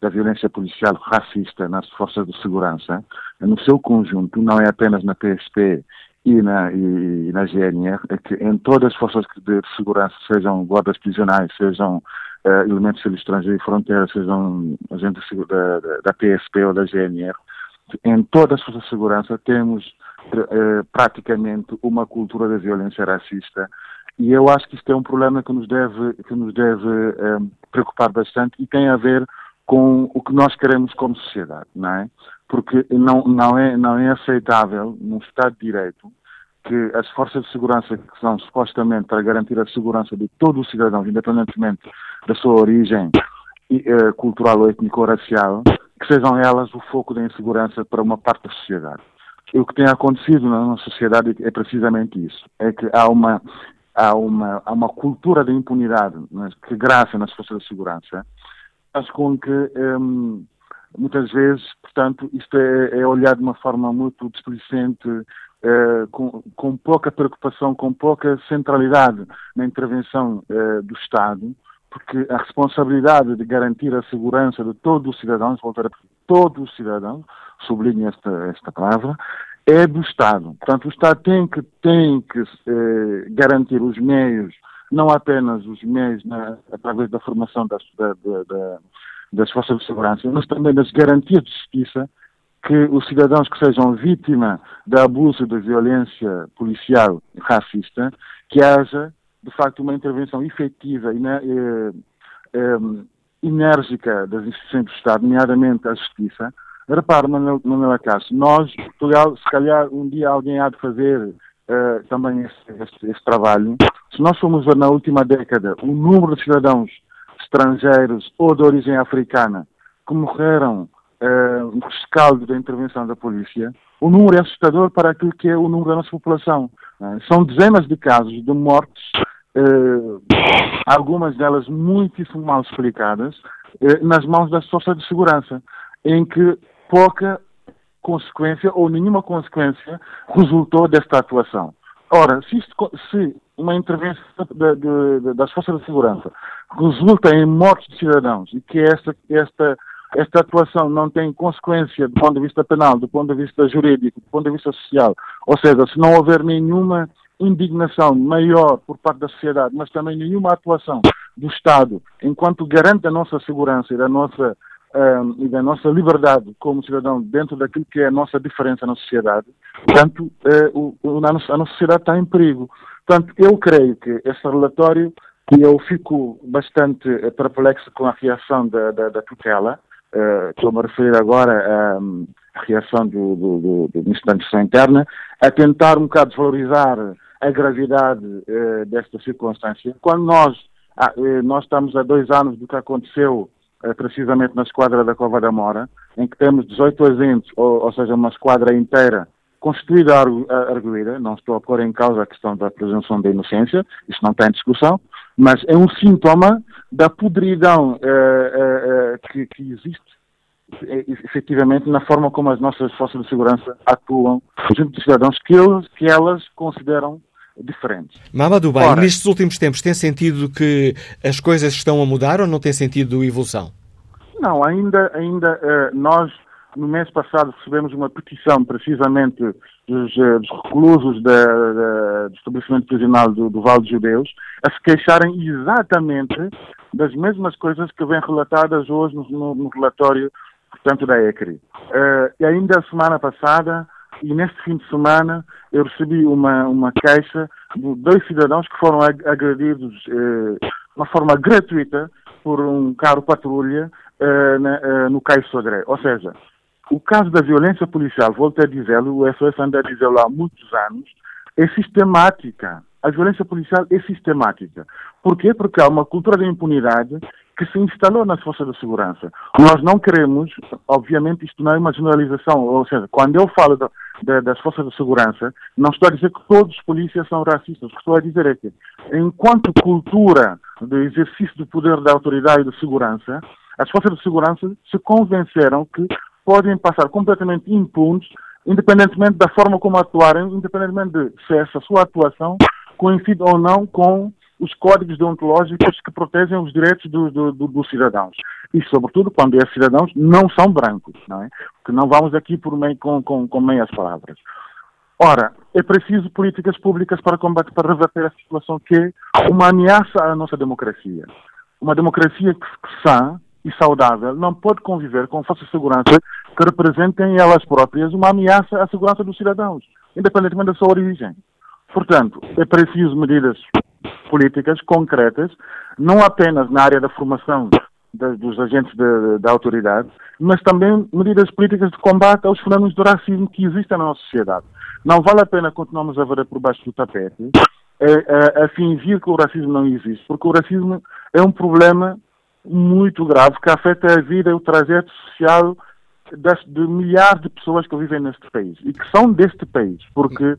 da violência policial racista nas forças de segurança, no seu conjunto, não é apenas na PSP e na, e, e na GNR é que em todas as forças de segurança, sejam guardas prisionais, sejam uh, elementos de estrangeiro e fronteira, sejam agentes da, da, da, PSP ou da GNR, em todas as forças de segurança temos uh, praticamente uma cultura da violência racista e eu acho que isto é um problema que nos deve, que nos deve eh, preocupar bastante e tem a ver com o que nós queremos como sociedade, não é? Porque não, não, é, não é aceitável, num Estado de Direito, que as forças de segurança que são supostamente para garantir a segurança de todos os cidadãos, independentemente da sua origem uh, cultural ou étnico-racial, que sejam elas o foco da insegurança para uma parte da sociedade. O que tem acontecido na nossa sociedade é precisamente isso, é que há uma, há uma, há uma cultura de impunidade né, que graça nas forças de segurança, faz com que um, muitas vezes, portanto, isto é, é olhado de uma forma muito displicente, eh, com, com, pouca preocupação, com pouca centralidade na intervenção uh, do Estado, porque a responsabilidade de garantir a segurança de todos os cidadãos, voltar a todos os cidadãos, sublinho esta, esta palavra, é do Estado. Portanto, o Estado tem que, tem que eh, garantir os meios, não apenas os meios na, através da formação das, da, da, das forças de segurança, mas também das garantias de justiça que os cidadãos que sejam vítima de abuso de violência policial racista, que haja, de facto, uma intervenção efetiva e eh, eh, enérgica das instituições do Estado, nomeadamente a Justiça. Repare, Manuel Castro, nós, Portugal, se calhar um dia alguém há de fazer Uh, também esse, esse, esse, trabalho. Se nós formos ver na última década o número de cidadãos estrangeiros ou de origem africana que morreram uh, um rescaldo da intervenção da polícia, o número é assustador para aquilo que é o número da nossa população. Uh, são dezenas de casos de mortes, uh, algumas delas muitíssimo mal explicadas, uh, nas mãos das forças de segurança, em que pouca consequência ou nenhuma consequência resultou desta atuação. Ora, se, isto, se uma intervenção de, de, de, das forças de segurança resulta em mortes de cidadãos e que esta, esta esta atuação não tem consequência do ponto de vista penal, do ponto de vista jurídico, do ponto de vista social, ou seja, se não houver nenhuma indignação maior por parte da sociedade, mas também nenhuma atuação do Estado enquanto garante a nossa segurança e a nossa um, e da nossa liberdade como cidadão dentro daquilo que é a nossa diferença na sociedade, portanto, uh, o, a, nossa, a nossa sociedade está em perigo. Portanto, eu creio que esse relatório, e eu fico bastante perplexo com a reação da, da, da tutela, uh, estou-me a referir agora a reação do, do, do, do Ministro da Administração Interna, a tentar um bocado desvalorizar a gravidade uh, desta circunstância, quando nós, ah, nós estamos a dois anos do que aconteceu eh, precisamente na esquadra da Cova da Mora, em que temos 18 agentes, ou, ou seja, uma esquadra inteira constituída a arguída, não estou a pôr em causa a questão da presunção da inocência, isso não está em discussão, mas é um sintoma da podridão eh, eh, que, que, existe efetivamente na forma como as nossas forças de segurança atuam junto dos cidadãos que, eles, que elas consideram diferentes. Mamadou Bem, Ora, nestes últimos tempos tem sentido que as coisas estão a mudar ou não tem sentido evolução? Não, ainda, ainda uh, nós no mês passado recebemos uma petição precisamente dos, uh, dos reclusos da, da, do estabelecimento prisional do, do Vale dos Judeus a se queixarem exatamente das mesmas coisas que vêm relatadas hoje no, no, no relatório, portanto, da ECRI. Uh, e ainda a semana passada e neste fim de semana eu recebi uma, uma queixa de dois cidadãos que foram agredidos eh, de uma forma gratuita por um carro patrulha eh, na, eh, no Caio Sodré. Ou seja, o caso da violência policial, volto a dizê-lo, o SOS anda a dizê-lo há muitos anos, é sistemática. A violência policial é sistemática. Por quê? Porque há uma cultura de impunidade que se instalou nas forças de segurança. Nós não queremos, obviamente, isto não é uma generalização, ou seja, quando eu falo das forças de segurança, não estou a dizer que todos os polícias são racistas. O que estou a dizer é que, enquanto cultura de exercício do poder da autoridade e de segurança, as forças de segurança se convenceram que podem passar completamente impunes, independentemente da forma como atuarem, independentemente de se essa sua atuação coincide ou não com os códigos deontológicos que protegem os direitos dos do, do, do cidadãos. E, sobretudo, quando esses cidadãos não são brancos, não é? Porque não vamos aqui por meio, com, com, com meias palavras. Ora, é preciso políticas públicas para combater, para reverter a situação que é uma ameaça à nossa democracia. Uma democracia que sã e saudável não pode conviver com forças de segurança que representem elas próprias uma ameaça à segurança dos cidadãos, independentemente da sua origem. Portanto, é preciso medidas políticas concretas, não apenas na área da formação de, dos agentes da autoridade, mas também medidas políticas de combate aos fenómenos do racismo que existem na nossa sociedade. Não vale a pena continuarmos a ver por baixo do tapete, a, a, a fingir que o racismo não existe, porque o racismo é um problema muito grave que afeta a vida e o trajeto social das, de milhares de pessoas que vivem neste país e que são deste país, porque eh,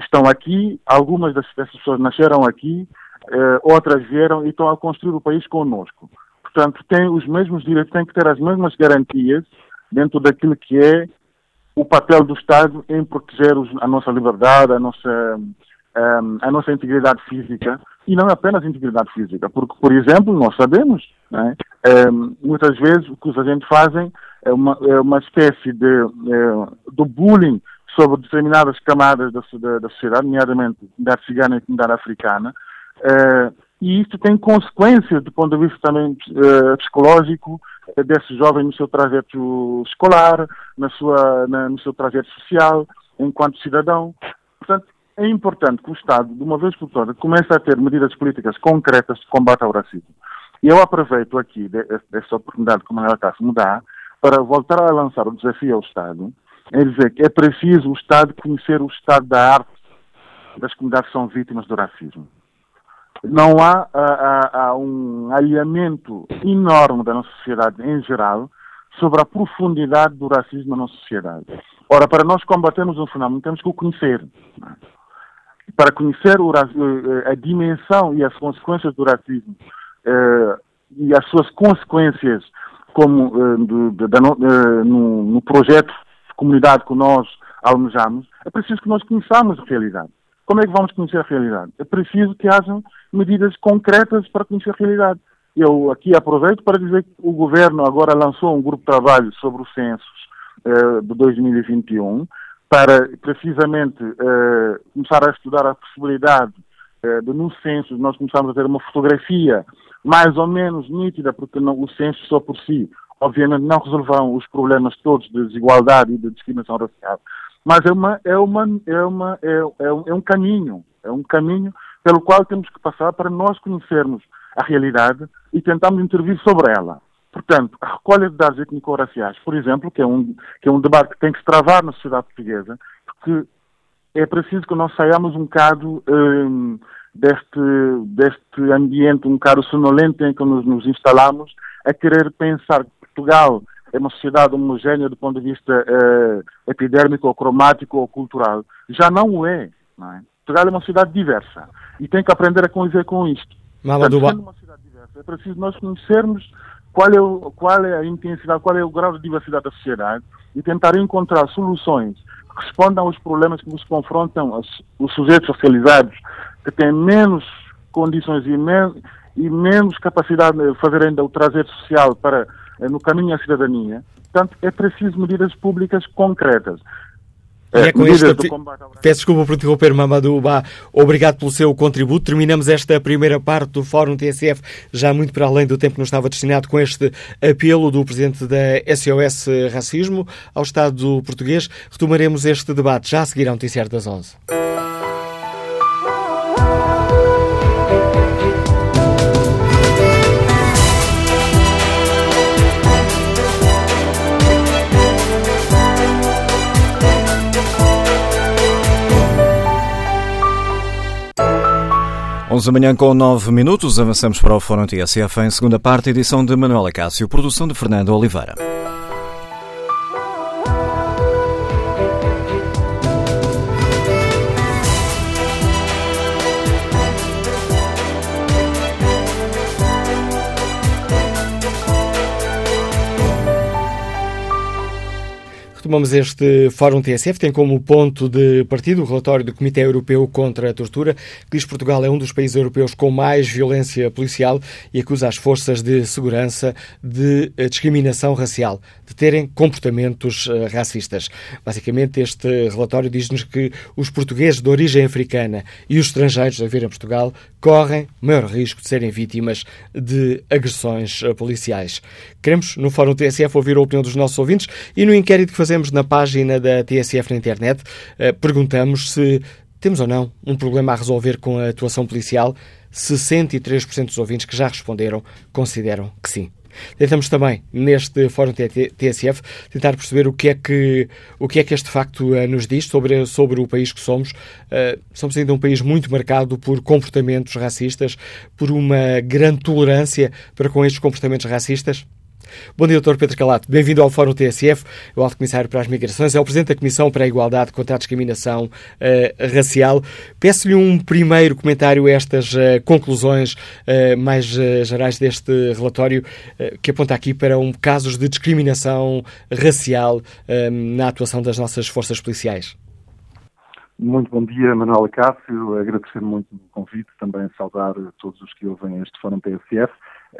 estão aqui, algumas dessas pessoas nasceram aqui, eh, outras vieram e estão a construir o país conosco. Portanto, têm os mesmos direitos, têm que ter as mesmas garantias dentro daquilo que é o papel do Estado em proteger a nossa liberdade, a nossa, ehm, a nossa integridade física e não apenas integridade física, porque, por exemplo, nós sabemos, né, muitas vezes o que os agentes fazem é uma, é uma espécie de, é, de bullying sobre determinadas camadas da, da, da sociedade, nomeadamente da cigana e comunidade africana, uh, e isto tem consequências do ponto de vista também uh, psicológico uh, desse jovem no seu trajeto escolar, na sua, na, no seu trajeto social, enquanto cidadão. Portanto, é importante que o Estado, de uma vez por todas, comece a ter medidas políticas concretas de combate ao racismo. E eu aproveito aqui dessa oportunidade que o Manuel Cássio me dá para voltar a lançar o desafio ao Estado é dizer que é preciso o Estado conhecer o estado da arte das comunidades que são vítimas do racismo. Não há, há, há um alinhamento enorme da nossa sociedade em geral sobre a profundidade do racismo na nossa sociedade. Ora, para nós combatermos um fenómeno, temos que o conhecer. Para conhecer o, a dimensão e as consequências do racismo eh, e as suas consequências como eh, no, no, no projeto comunidade que nós almejamos, é preciso que nós conheçamos a realidade. Como é que vamos conhecer a realidade? É preciso que hajam medidas concretas para conhecer a realidade. Eu aqui aproveito para dizer que o governo agora lançou um grupo de trabalho sobre os censos eh, de 2021 para precisamente eh, começar a estudar a possibilidade eh, de no censo nós começarmos a ter uma fotografia mais ou menos nítida, porque não, o censo só por si obviamente não resolverão os problemas todos de desigualdade e de discriminação racial, mas é, uma, é, uma, é, uma, é, é, um, é um caminho, é um caminho pelo qual temos que passar para nós conhecermos a realidade e tentarmos intervir sobre ela. Portanto, a recolha de dados étnico-raciais, por exemplo, que é, um, que é um debate que tem que se travar na sociedade portuguesa, porque é preciso que nós saiamos um bocado um, deste, deste ambiente um bocado sonolento em que nos, nos instalamos, a querer pensar Portugal é uma sociedade homogénea do ponto de vista uh, epidérmico, ou cromático ou cultural. Já não o é, não é. Portugal é uma sociedade diversa e tem que aprender a conviver com isto. Portanto, sendo uma sociedade diversa, é preciso nós conhecermos qual é, o, qual é a intensidade, qual é o grau de diversidade da sociedade e tentar encontrar soluções que respondam aos problemas que nos confrontam os, os sujeitos socializados que têm menos condições e, men e menos capacidade de fazer ainda o trazer social para eh, no caminho à cidadania. Portanto, é preciso medidas públicas concretas. E é com esta... Peço desculpa por interromper, Mamadou Ba. Obrigado pelo seu contributo. Terminamos esta primeira parte do Fórum TSF, já muito para além do tempo que nos estava destinado, com este apelo do Presidente da SOS Racismo ao Estado português. Retomaremos este debate já a seguir ao Noticiário das 11. Onze da manhã com nove minutos, avançamos para o Fórum TSF em segunda parte, edição de Manuela Cássio, produção de Fernando Oliveira. Retomamos este Fórum TSF, tem como ponto de partido o relatório do Comitê Europeu contra a Tortura, que diz que Portugal é um dos países europeus com mais violência policial e acusa as forças de segurança de eh, discriminação racial, de terem comportamentos eh, racistas. Basicamente, este relatório diz-nos que os portugueses de origem africana e os estrangeiros a viver em Portugal correm maior risco de serem vítimas de agressões eh, policiais. Queremos, no Fórum TSF, ouvir a opinião dos nossos ouvintes e no inquérito que fazemos na página da TSF na internet, eh, perguntamos se temos ou não um problema a resolver com a atuação policial. 63% dos ouvintes que já responderam consideram que sim. Tentamos também, neste Fórum TSF, tentar perceber o que é que, o que, é que este facto uh, nos diz sobre, sobre o país que somos. Uh, somos ainda um país muito marcado por comportamentos racistas, por uma grande tolerância para com estes comportamentos racistas. Bom dia, Dr. Pedro Calato. Bem-vindo ao Fórum TSF, o Alto Comissário para as Migrações, é o Presidente da Comissão para a Igualdade contra a Discriminação uh, Racial. Peço-lhe um primeiro comentário a estas uh, conclusões uh, mais gerais deste relatório, que aponta aqui para um, casos de discriminação racial na atuação das nossas forças policiais. Muito bom dia, Manuela Cássio. Agradecer muito o convite, também saudar todos os que ouvem este Fórum TSF.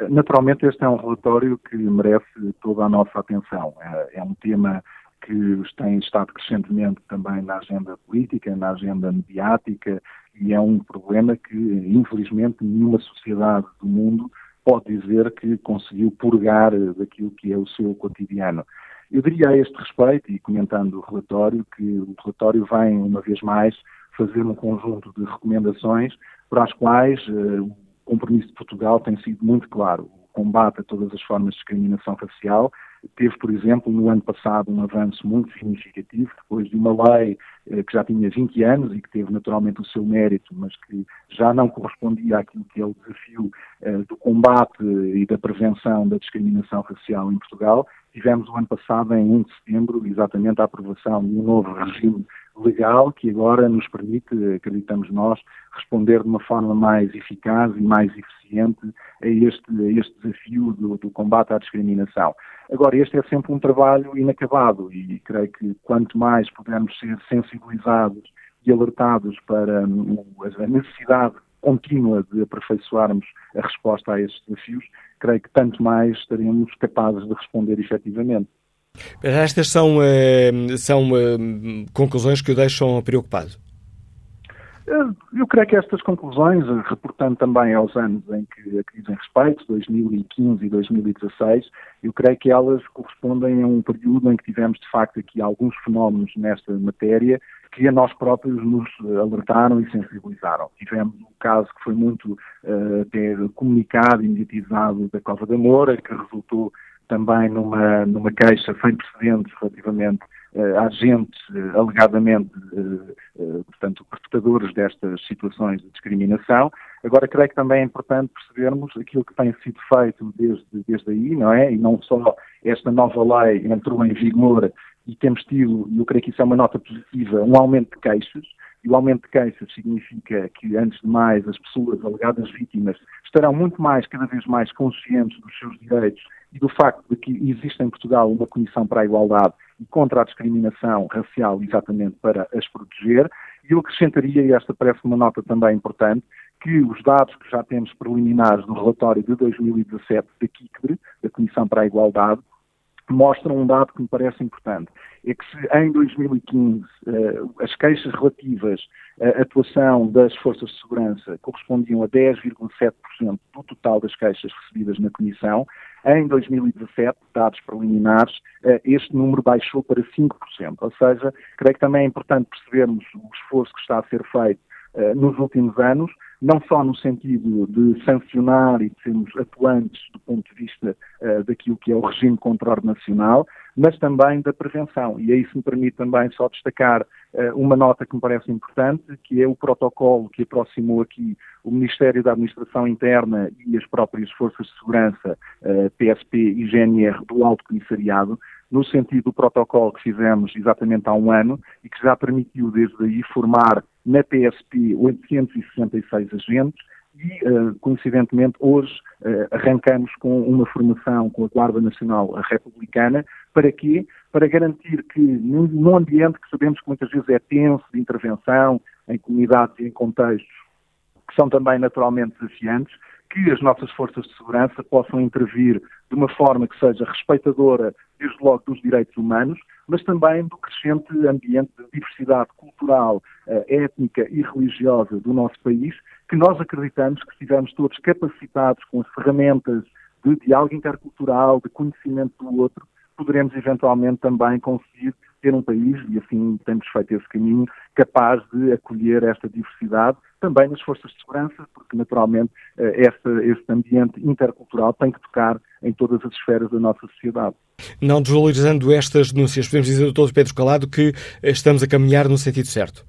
Naturalmente, este é um relatório que merece toda a nossa atenção. É, é um tema que tem estado crescentemente também na agenda política, na agenda mediática, e é um problema que, infelizmente, nenhuma sociedade do mundo pode dizer que conseguiu purgar daquilo que é o seu cotidiano. Eu diria a este respeito, e comentando o relatório, que o relatório vem, uma vez mais, fazer um conjunto de recomendações para as quais uh, compromisso de Portugal tem sido muito claro. O combate a todas as formas de discriminação racial teve, por exemplo, no ano passado um avanço muito significativo, depois de uma lei que já tinha 20 anos e que teve naturalmente o seu mérito, mas que já não correspondia àquilo que é o desafio eh, do combate e da prevenção da discriminação racial em Portugal. Tivemos o ano passado, em 1 de setembro, exatamente a aprovação de um novo regime legal que agora nos permite, acreditamos nós, responder de uma forma mais eficaz e mais eficiente a este, a este desafio do, do, combate à discriminação. Agora, este é sempre um trabalho inacabado e creio que quanto mais pudermos ser sensibilizados e alertados para um, a necessidade contínua de aperfeiçoarmos a resposta a estes desafios, creio que tanto mais estaremos capazes de responder efetivamente. Estas são, eh, são eh, conclusões que o deixam preocupado? Eu creio que estas conclusões, reportando também aos anos em que a crise em respeito, 2015 e 2016, eu creio que elas correspondem a um período em que tivemos, de facto, aqui alguns fenómenos nesta matéria que a nós próprios nos alertaram e sensibilizaram. Tivemos um caso que foi muito uh, até comunicado e mediatizado da Cova da Moura, que resultou também numa, numa queixa sem precedentes relativamente agentes uh, alegadamente, uh, portanto, perpetradores destas situações de discriminação. Agora, creio que também é importante percebermos aquilo que tem sido feito desde, desde aí, não é? E não só esta nova lei entrou em vigor e temos tido, e eu creio que isso é uma nota positiva, um aumento de queixas, e o aumento de queixas significa que, antes de mais, as pessoas alegadas vítimas estarão muito mais, cada vez mais conscientes dos seus direitos e do facto de que existe em Portugal uma Comissão para a Igualdade e contra a discriminação racial exatamente para as proteger. E eu acrescentaria, e esta parece uma nota também importante, que os dados que já temos preliminares no relatório de 2017 da KICDRE, da Comissão para a Igualdade, mostram um dado que me parece importante. É que se em 2015 eh, as queixas relativas à atuação das forças de segurança correspondiam a 10,7% do total das queixas recebidas na Comissão, em 2017, dados preliminares, eh, este número baixou para 5%. Ou seja, creio que também é importante percebermos o esforço que está a ser feito eh, nos últimos anos, não só no sentido de sancionar e de sermos atuantes do ponto de vista uh, daquilo que é o regime contra nacional, mas também da prevenção. E aí se me permite também só destacar uh, uma nota que me parece importante, que é o protocolo que aproximou aqui o Ministério da Administração Interna e as próprias Forças de Segurança, uh, PSP e GNR, do Alto Comissariado, no sentido do protocolo que fizemos exatamente há um ano e que já permitiu desde aí formar na PSP 866 agentes e, uh, coincidentemente, hoje uh, arrancamos com uma formação com a Guarda Nacional Republicana. Para quê? Para garantir que, num, num ambiente que sabemos que muitas vezes é tenso de intervenção, em comunidades e em contextos que são também naturalmente desafiantes, que as nossas forças de segurança possam intervir de uma forma que seja respeitadora, desde logo, dos direitos humanos, mas também do crescente ambiente de diversidade cultural, eh, étnica e religiosa do nosso país, que nós acreditamos que estivermos todos capacitados com as ferramentas de diálogo intercultural, de conhecimento do outro, poderemos eventualmente também conseguir ter um país, e assim temos feito esse caminho, capaz de acolher esta diversidade, também nas forças de segurança, porque naturalmente eh, este, este ambiente intercultural tem que tocar em todas as esferas da nossa sociedade. Não desvalorizando estas denúncias, podemos dizer, doutor Pedro Calado, que estamos a caminhar no sentido certo?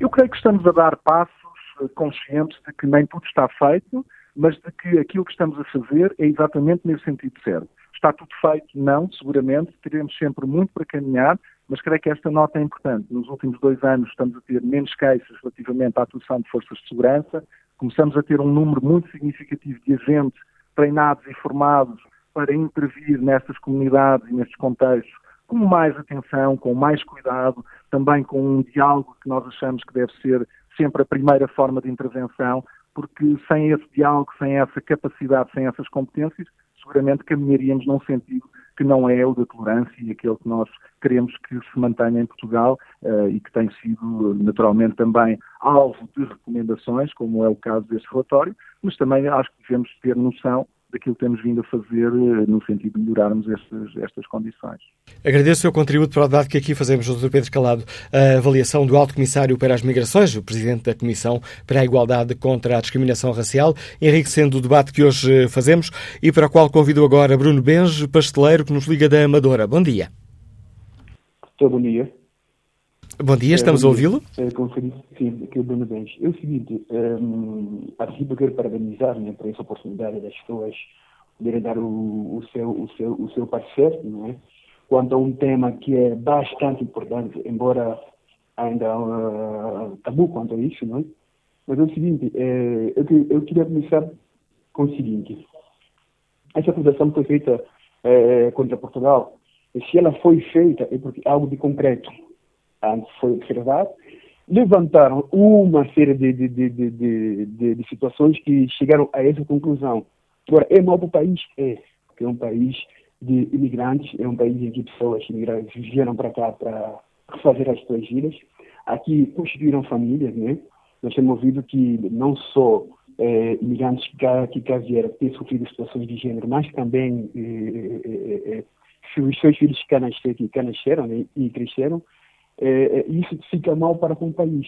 Eu creio que estamos a dar passos eh, conscientes de que nem tudo está feito, mas de que aquilo que estamos a fazer é exatamente nesse sentido certo. Está tudo feito? Não, seguramente. Teremos sempre muito para caminhar, mas creio que esta nota é importante. Nos últimos dois anos estamos a ter menos queixas relativamente à atuação de forças de segurança, começamos a ter um número muito significativo de agentes treinados e formados para intervir nestas comunidades e nestes contextos com mais atenção, com mais cuidado, também com um diálogo que nós achamos que deve ser sempre a primeira forma de intervenção, porque sem esse diálogo, sem essa capacidade, sem essas competências, seguramente caminharíamos num sentido que não é o da tolerância e aquele que nós queremos que se mantenha em Portugal uh, e que tem sido naturalmente também alvo de recomendações, como é o caso deste relatório, mas também acho que devemos ter noção daquilo que temos vindo a fazer eh, no sentido de melhorarmos estas, estas condições. Agradeço o seu contributo para o debate que aqui fazemos, Dr. Pedro Calado, a avaliação do Alto Comissário para as Migrações, o Presidente da Comissão para a Igualdade contra a Discriminação Racial, enriquecendo o debate que hoje fazemos e para o qual convido agora Bruno Benjo, pasteleiro, que nos liga da Amadora. Bom dia. Bom dia. Bom dia, estamos é, a ouvi-lo? É, sim, aqui é o Bruno. É o seguinte, um, a princípio quero parabenizar né, por essa oportunidade das pessoas poderem dar o, o, seu, o, seu, o seu parecer, não é? quanto a um tema que é bastante importante, embora ainda uh, tabu quanto a isso, não é? Mas é o seguinte, é, eu, eu queria começar com o seguinte. Essa acusação foi feita é, contra Portugal. E se ela foi feita é porque algo de concreto antes foi observado. Levantaram uma série de, de, de, de, de situações que chegaram a essa conclusão. Agora, é mau para o país? É, porque é um país de imigrantes, é um país em que pessoas imigrantes vieram para cá para refazer as suas vidas. aqui constituíram famílias, né? Nós temos ouvido que não só é, imigrantes que cá, que cá vieram têm sofrido situações de gênero, mas também é, é, os seus filhos que cá nasceram, que cá nasceram né, e cresceram, isso fica mal para com o país.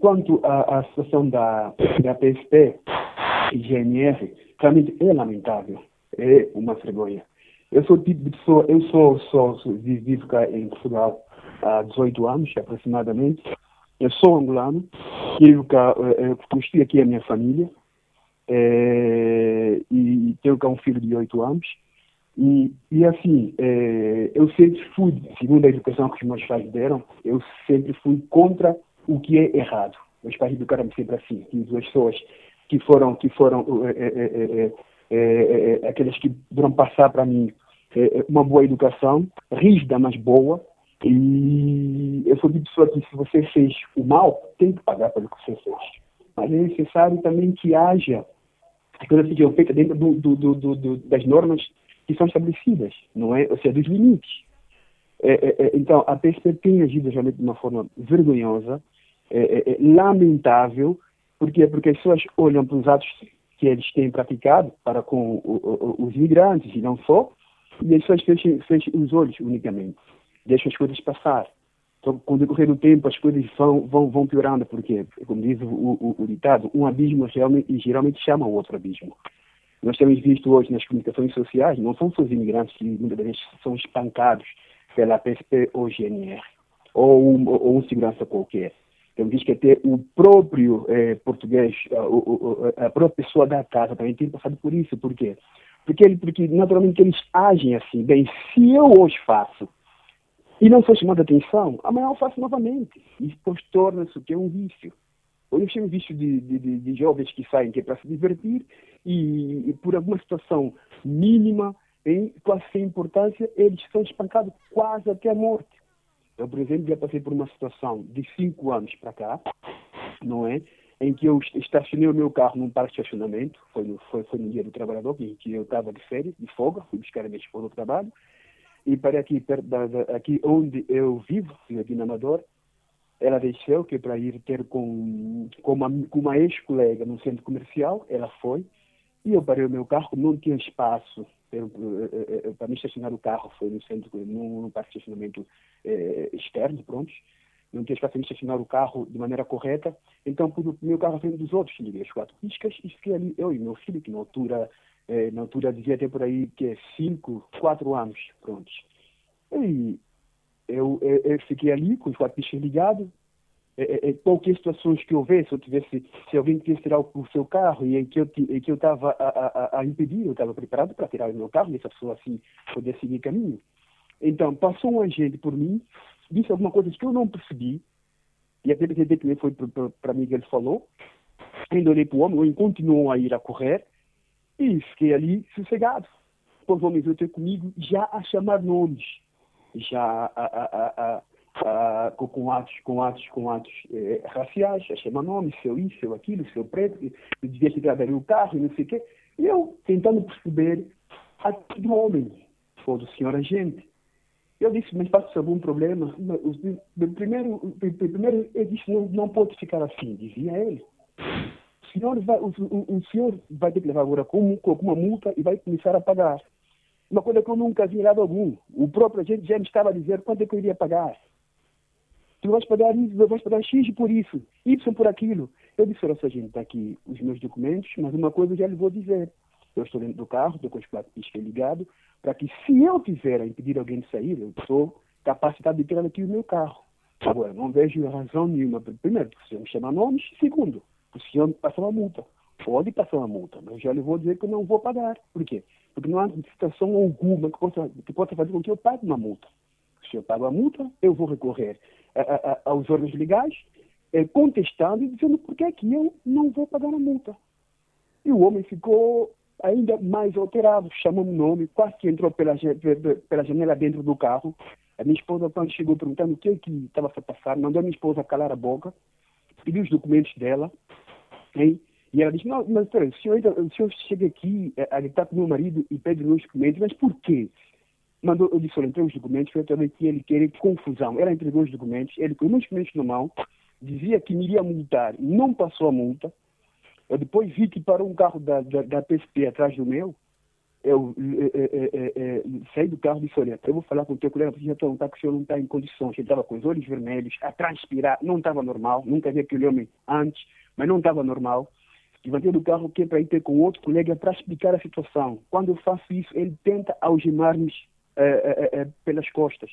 quanto à, à situação da, da PSP e GNR, realmente é lamentável, é uma vergonha. Eu sou tipo de pessoa, eu sou, sou, sou vivo cá em Portugal há 18 anos aproximadamente. Eu sou angolano, tive cá, eh, construí aqui a minha família e tenho cá um filho de 8 anos. E, e assim, é, eu sempre fui, segundo a educação que os meus pais deram, eu sempre fui contra o que é errado. Meus pais educaram-me sempre assim, as pessoas que foram, que foram é, aquelas que vão passar para mim uma boa educação, rígida, mas boa, e eu sou de pessoa que se você fez o mal, tem que pagar pelo que você fez. Mas é necessário também que haja as coisas sejam feitas dentro do, do, do, das normas que são estabelecidas, não é? Ou seja, dos limites. É, é, é então, a PSP tem agido realmente de uma forma vergonhosa, é, é, é, lamentável, porque, porque as pessoas olham para os atos que eles têm praticado para com o, o, os migrantes e não só, e as pessoas fecham, fecham os olhos unicamente deixa as coisas passar. Então, com o decorrer do tempo, as coisas vão, vão, vão piorando, porque, como diz o, o, o ditado, um abismo geralmente chama o outro abismo. Nós temos visto hoje nas comunicações sociais, não são só os imigrantes que muitas vezes são espancados pela PSP ou GNR, ou um, ou um segurança qualquer. Então, diz que até o próprio eh, português, a, a, própria pessoa da casa também tem passado por isso. Por quê? Porque, ele, porque naturalmente eles agem assim. Bem, se eu hoje faço e não foi chamada atenção, amanhã eu faço novamente. E depois torna-se o que é um vício. Hoje eu um vício de, de, de, jovens que saem que é para se divertir e, e por alguma situação mínima, em quase sem importância, eles são espancados quase até a morte. Eu, por exemplo, já passei por uma situação de cinco anos para cá, não é? Em que eu estacionei o meu carro num parque de estacionamento, foi no, foi, foi no dia do trabalhador, em que eu estava de férias, de folga, fui buscar a minha esposa ao trabalho, e para aqui, perto da, aqui onde eu vivo, aqui na Amador, ela deixou que para ir ter com, com uma, com uma ex-colega no centro comercial, ela foi, e eu parei o meu carro, não tinha espaço para, eh, eh, para me estacionar o carro, foi no centro, num, num parque de estacionamento eh, externo, pronto, não tinha espaço para me estacionar o carro de maneira correta, então o meu carro à frente dos outros, liguei as quatro piscas e fiquei ali, eu e meu filho, que na altura é, na altura devia ter por aí que é cinco, quatro anos, prontos. E eu, eu, eu, fiquei ali com os quatro bichos ligados. É, é, qualquer situações que houvesse, se eu tivesse, se alguém quisesse tirar o, o, seu carro e em que eu eu estava a, a, a, impedir, eu estava preparado para tirar o meu carro e essa pessoa assim poder seguir caminho. Então passou um agente por mim, disse alguma coisa que eu não percebi e até percebi que foi para mim que ele falou. Ainda olhei para o homem, continuou a ir a correr e fiquei ali sossegado. Depois o homem veio ter comigo já a chamar nomes, já a, a, a, com atos, com atos, com atos eh, raciais, a chamar nomes, seu isso, seu aquilo, seu preto, eu devia ter dado o carro não sei o quê. E eu tentando perceber a do homem, ou do senhor agente. Eu disse, mas passa algum problema? Primeiro, primeiro eu disse, não, não pode ficar assim, dizia ele senhor vai, o, o, o, senhor vai ter que levar agora com, com uma multa e vai começar a pagar. Uma coisa que eu nunca vi em lado algum. O próprio agente já me estava a dizer quanto é que eu iria pagar. Tu vais pagar isso, vais pagar X por isso, Y por aquilo. Eu disse, olha, gente, está aqui os meus documentos, mas uma coisa eu já lhe vou dizer. Eu estou dentro do carro, estou com os quatro piscas ligados, para que se eu tiver a impedir alguém de sair, eu sou capacitado de tirar aqui o meu carro. Agora, não vejo razão nenhuma. Primeiro, porque você me chama nomes. Segundo, o senhor passar uma multa. Pode passar uma multa, mas já lhe vou dizer que eu não vou pagar. Por quê? Porque não há situação alguma que possa, que possa fazer com que eu pague uma multa. Se eu pago a multa, eu vou recorrer a, a, aos órgãos legais, eh, contestando e dizendo por que é que eu não vou pagar a multa. E o homem ficou ainda mais alterado, chamou o nome, quase que entrou pela, pela janela dentro do carro. A minha esposa, quando chegou perguntando o que é que estava a passar, mandou a minha esposa calar a boca, pediu os documentos dela, Hein? E ela disse, não, mas peraí, o senhor, o senhor chega aqui a gritar com meu marido e pede meus documentos, mas por quê? mandou, eu disse, olha, entrei os documentos, foi também que ele queria confusão. Era entre dois documentos, ele com muitos documentos na mão, dizia que me iria multar, não passou a multa. Eu depois vi que parou um carro da, da, da PSP atrás do meu, eu é, é, é, saí do carro e disse, olha, eu vou falar com o teu colega, porque já um que o senhor não está em condições. Ele estava com os olhos vermelhos, a transpirar, não estava normal, nunca vi aquele homem antes, mas não estava normal. Levantei do carro que é para ir ter com outro colega para explicar a situação. Quando eu faço isso, ele tenta algemar-me pelas costas.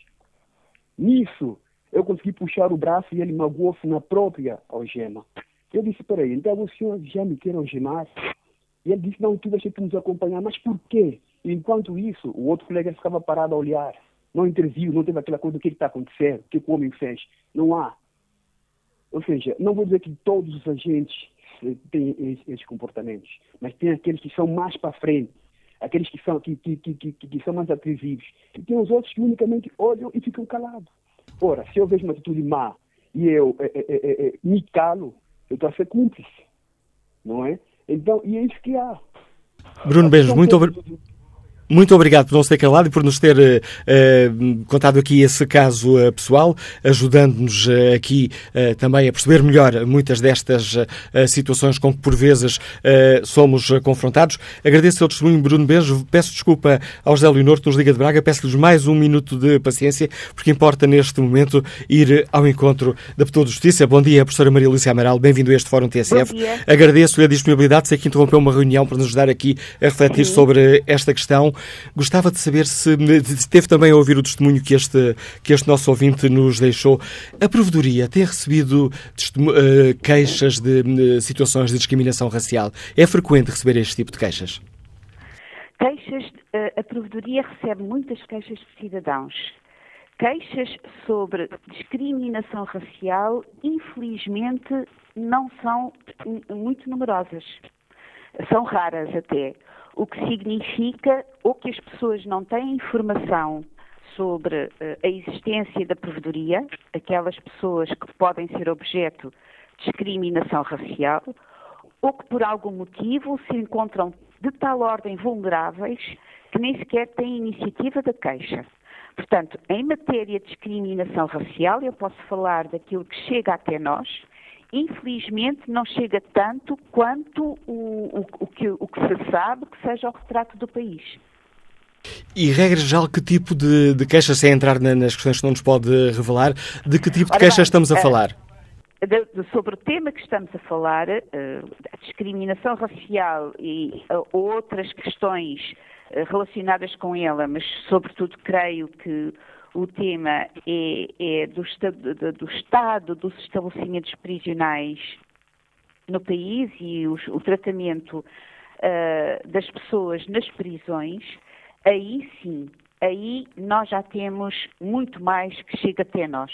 Nisso, eu consegui puxar o braço e ele magoou-se na própria algema. Eu disse, peraí, então o senhor já me quer algemar? E ele disse, não, tu deixa nos acompanhar. Mas por quê? E enquanto isso, o outro colega ficava parado a olhar. Não interviu, não teve aquela coisa do que está acontecendo, o que o homem fez. Não há. Ou seja, não vou dizer que todos os agentes têm esses comportamentos, mas tem aqueles que são mais para frente, aqueles que são, que, que, que, que, são mais atrevivos. E tem os outros que unicamente olham e ficam calados. Ora, se eu vejo uma atitude má e eu é, é, é, me calo, eu estou a ser cúmplice. Não é? Então, e é isso que há. Bruno Beijos, muito obrigado. Muito obrigado por não ter calado e por nos ter uh, contado aqui esse caso uh, pessoal, ajudando-nos uh, aqui também a perceber melhor muitas destas situações com que por vezes somos confrontados. Agradeço ao testemunho Bruno Beijo, peço desculpa ao José Leonor que nos liga de Braga, peço-lhes mais um minuto de paciência, porque importa neste momento ir ao encontro da Pessoa de Justiça. Bom dia, professora Maria Lúcia Amaral, bem-vindo a este Fórum TSF. Agradeço-lhe a disponibilidade, sei que interrompeu uma reunião para nos ajudar aqui a refletir sobre esta questão. Gostava de saber se teve também a ouvir o testemunho que este, que este nosso ouvinte nos deixou. A Provedoria tem recebido uh, queixas de uh, situações de discriminação racial. É frequente receber este tipo de queixas? Queixas, uh, a Provedoria recebe muitas queixas de cidadãos. Queixas sobre discriminação racial, infelizmente, não são muito numerosas. São raras até o que significa ou que as pessoas não têm informação sobre uh, a existência da provedoria, aquelas pessoas que podem ser objeto de discriminação racial, ou que por algum motivo se encontram de tal ordem vulneráveis que nem sequer têm iniciativa da queixa. Portanto, em matéria de discriminação racial, eu posso falar daquilo que chega até nós, infelizmente não chega tanto quanto o, o, o, que, o que se sabe que seja o retrato do país. E, regra geral, que tipo de, de queixas, sem entrar nas questões que não nos pode revelar, de que tipo de queixas bem, estamos a uh, falar? De, sobre o tema que estamos a falar, uh, a discriminação racial e uh, outras questões relacionadas com ela, mas sobretudo creio que o tema é, é do, do, do, estado dos estabelecimentos prisionais no país e o tratamento uh, das pessoas nas prisões, aí sim, aí nós já temos muito mais que chega até nós.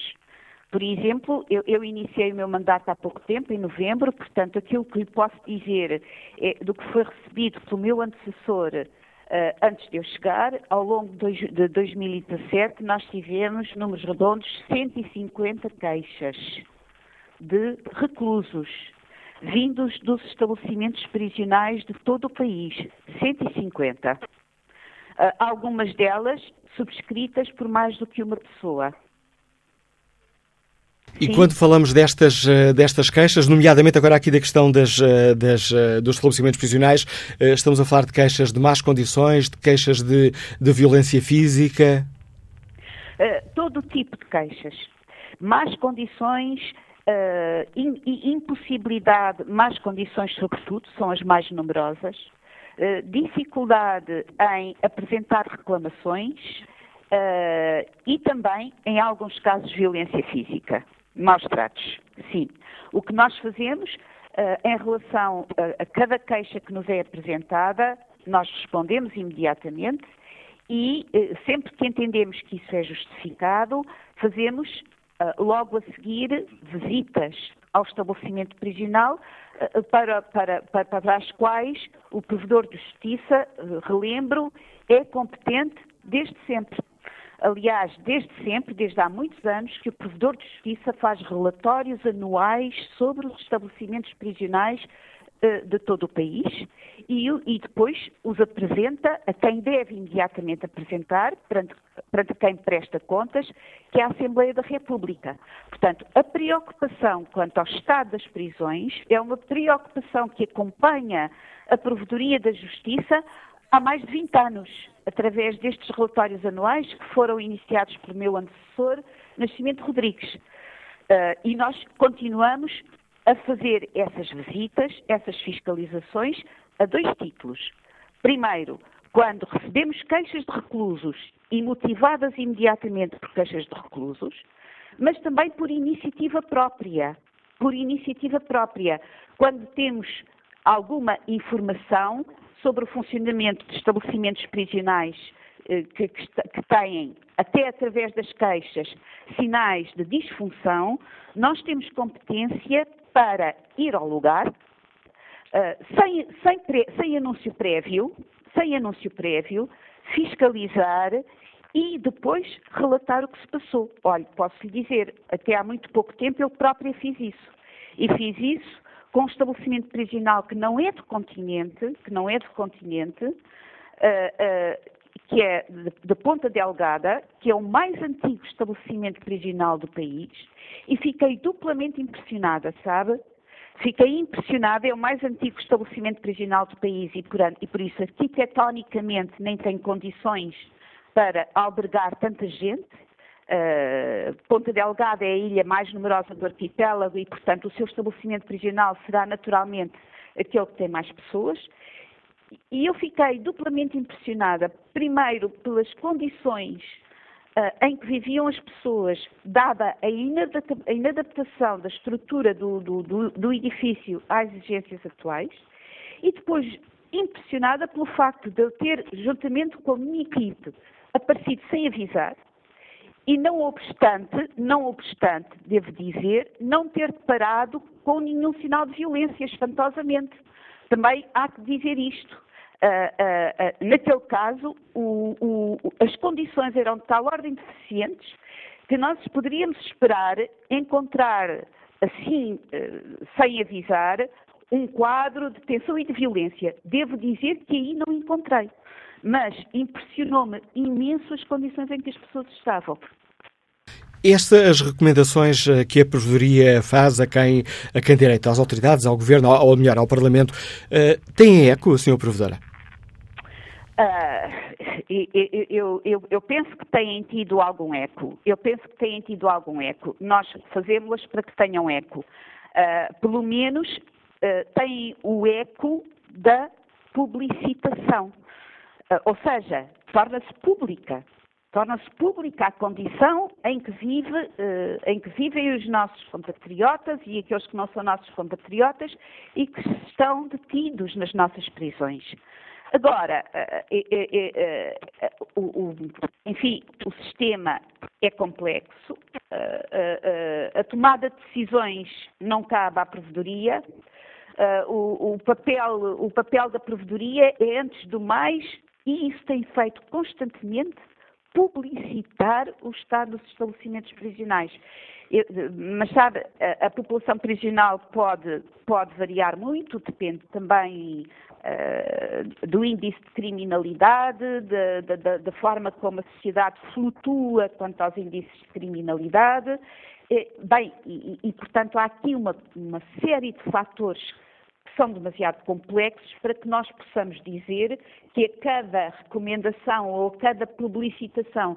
Por exemplo, eu, eu, iniciei o meu mandato há pouco tempo, em novembro, portanto, aquilo que lhe posso dizer é do que foi recebido pelo meu antecessor antes de eu chegar, ao longo de 2017, nós tivemos, números redondos, 150 queixas de reclusos vindos dos estabelecimentos prisionais de todo o país. 150. Uh, algumas delas subscritas por mais do que uma pessoa. E Sim. quando falamos destas, eh, destas queixas, nomeadamente agora aqui da questão das, eh, das, eh, dos estabelecimentos prisionais, estamos a falar de queixas de más condições, de queixas de, de violência física? Uh, todo tipo de queixas. Más condições, uh, in, impossibilidade, más condições sobretudo, são as mais numerosas. Uh, dificuldade em apresentar reclamações e também, em alguns casos, violência física maus tratos, sim. O que nós fazemos uh, em relação a, a, cada queixa que nos é apresentada, nós respondemos imediatamente e uh, sempre que entendemos que isso é justificado, fazemos uh, logo a seguir visitas ao estabelecimento prisional para, para, para, as quais o provedor de justiça, relembro, é competente desde sempre. Aliás, desde sempre, desde há muitos anos, que o Provedor de Justiça faz relatórios anuais sobre os estabelecimentos prisionais uh, de todo o país e, e, depois os apresenta a quem deve imediatamente apresentar, perante, perante quem presta contas, que é a Assembleia da República. Portanto, a preocupação quanto ao estado das prisões é uma preocupação que acompanha a Provedoria da Justiça há mais de 20 anos, através destes relatórios anuais que foram iniciados pelo meu antecessor, Nascimento Rodrigues. Uh, e nós continuamos a fazer essas visitas, essas fiscalizações, a dois títulos. Primeiro, quando recebemos queixas de reclusos e motivadas imediatamente por queixas de reclusos, mas também por iniciativa própria. Por iniciativa própria, quando temos alguma informação sobre o funcionamento de estabelecimentos prisionais eh, que, que, têm, até através das queixas, sinais de disfunção, nós temos competência para ir ao lugar, uh, sem, sem, sem anúncio prévio, sem anúncio prévio, fiscalizar e depois relatar o que se passou. Olha, posso lhe dizer, até há muito pouco tempo eu própria fiz isso. E fiz isso com um estabelecimento prisional que não é do continente, que não é do continente, uh, uh, que é de, de, Ponta Delgada, que é o mais antigo estabelecimento prisional do país, e fiquei duplamente impressionada, sabe? Fiquei impressionada, é o mais antigo estabelecimento prisional do país e por, e por isso arquitetonicamente nem tem condições para albergar tanta gente, Uh, Ponta Delgada é a ilha mais numerosa do arquipélago e, portanto, o seu estabelecimento prisional será naturalmente aquele que tem mais pessoas. E eu fiquei duplamente impressionada, primeiro pelas condições uh, em que viviam as pessoas, dada a, inadaptação da estrutura do, do, do, do edifício às exigências atuais, e depois impressionada pelo facto de eu ter, juntamente com a minha equipe, aparecido sem avisar, e não obstante, não obstante, devo dizer, não ter deparado com nenhum sinal de violência, espantosamente. Também há que dizer isto. Uh, uh, uh, naquele caso, o, o, as condições eram de tal ordem deficientes que nós poderíamos esperar encontrar, assim, sem avisar, um quadro de tensão e de violência. Devo dizer que aí não encontrei. Mas impressionou-me imenso as condições em que as pessoas estavam. Estas recomendações eh, que a Provedoria faz a quem, a quem direito, às autoridades, ao Governo, ou melhor, ao Parlamento, uh, têm eco, Sr. Provedora? Uh, eu, eu, eu, penso que têm tido algum eco. Eu penso que têm tido algum eco. Nós fazemos-las para que tenham eco. Uh, pelo menos uh, têm o eco da publicitação. ou seja, torna-se pública torna-se pública a condição em que, vive, eh, em que vivem os nossos compatriotas e aqueles que não são nossos compatriotas e que estão detidos nas nossas prisões. Agora, eh, eh, o, enfim, o sistema é complexo, a tomada de decisões não cabe à provedoria, o, papel, o papel da provedoria é, antes do mais, e isso tem feito constantemente, publicitar o estado dos estabelecimentos prisionais. Mas sabe, a, a, população prisional pode, pode variar muito, depende também uh, do índice de criminalidade, da forma como a sociedade flutua quanto aos índices de criminalidade. bem, e, e, portanto há aqui uma, uma série de fatores são demasiado complexos para que nós possamos dizer que a cada recomendação ou a cada publicitação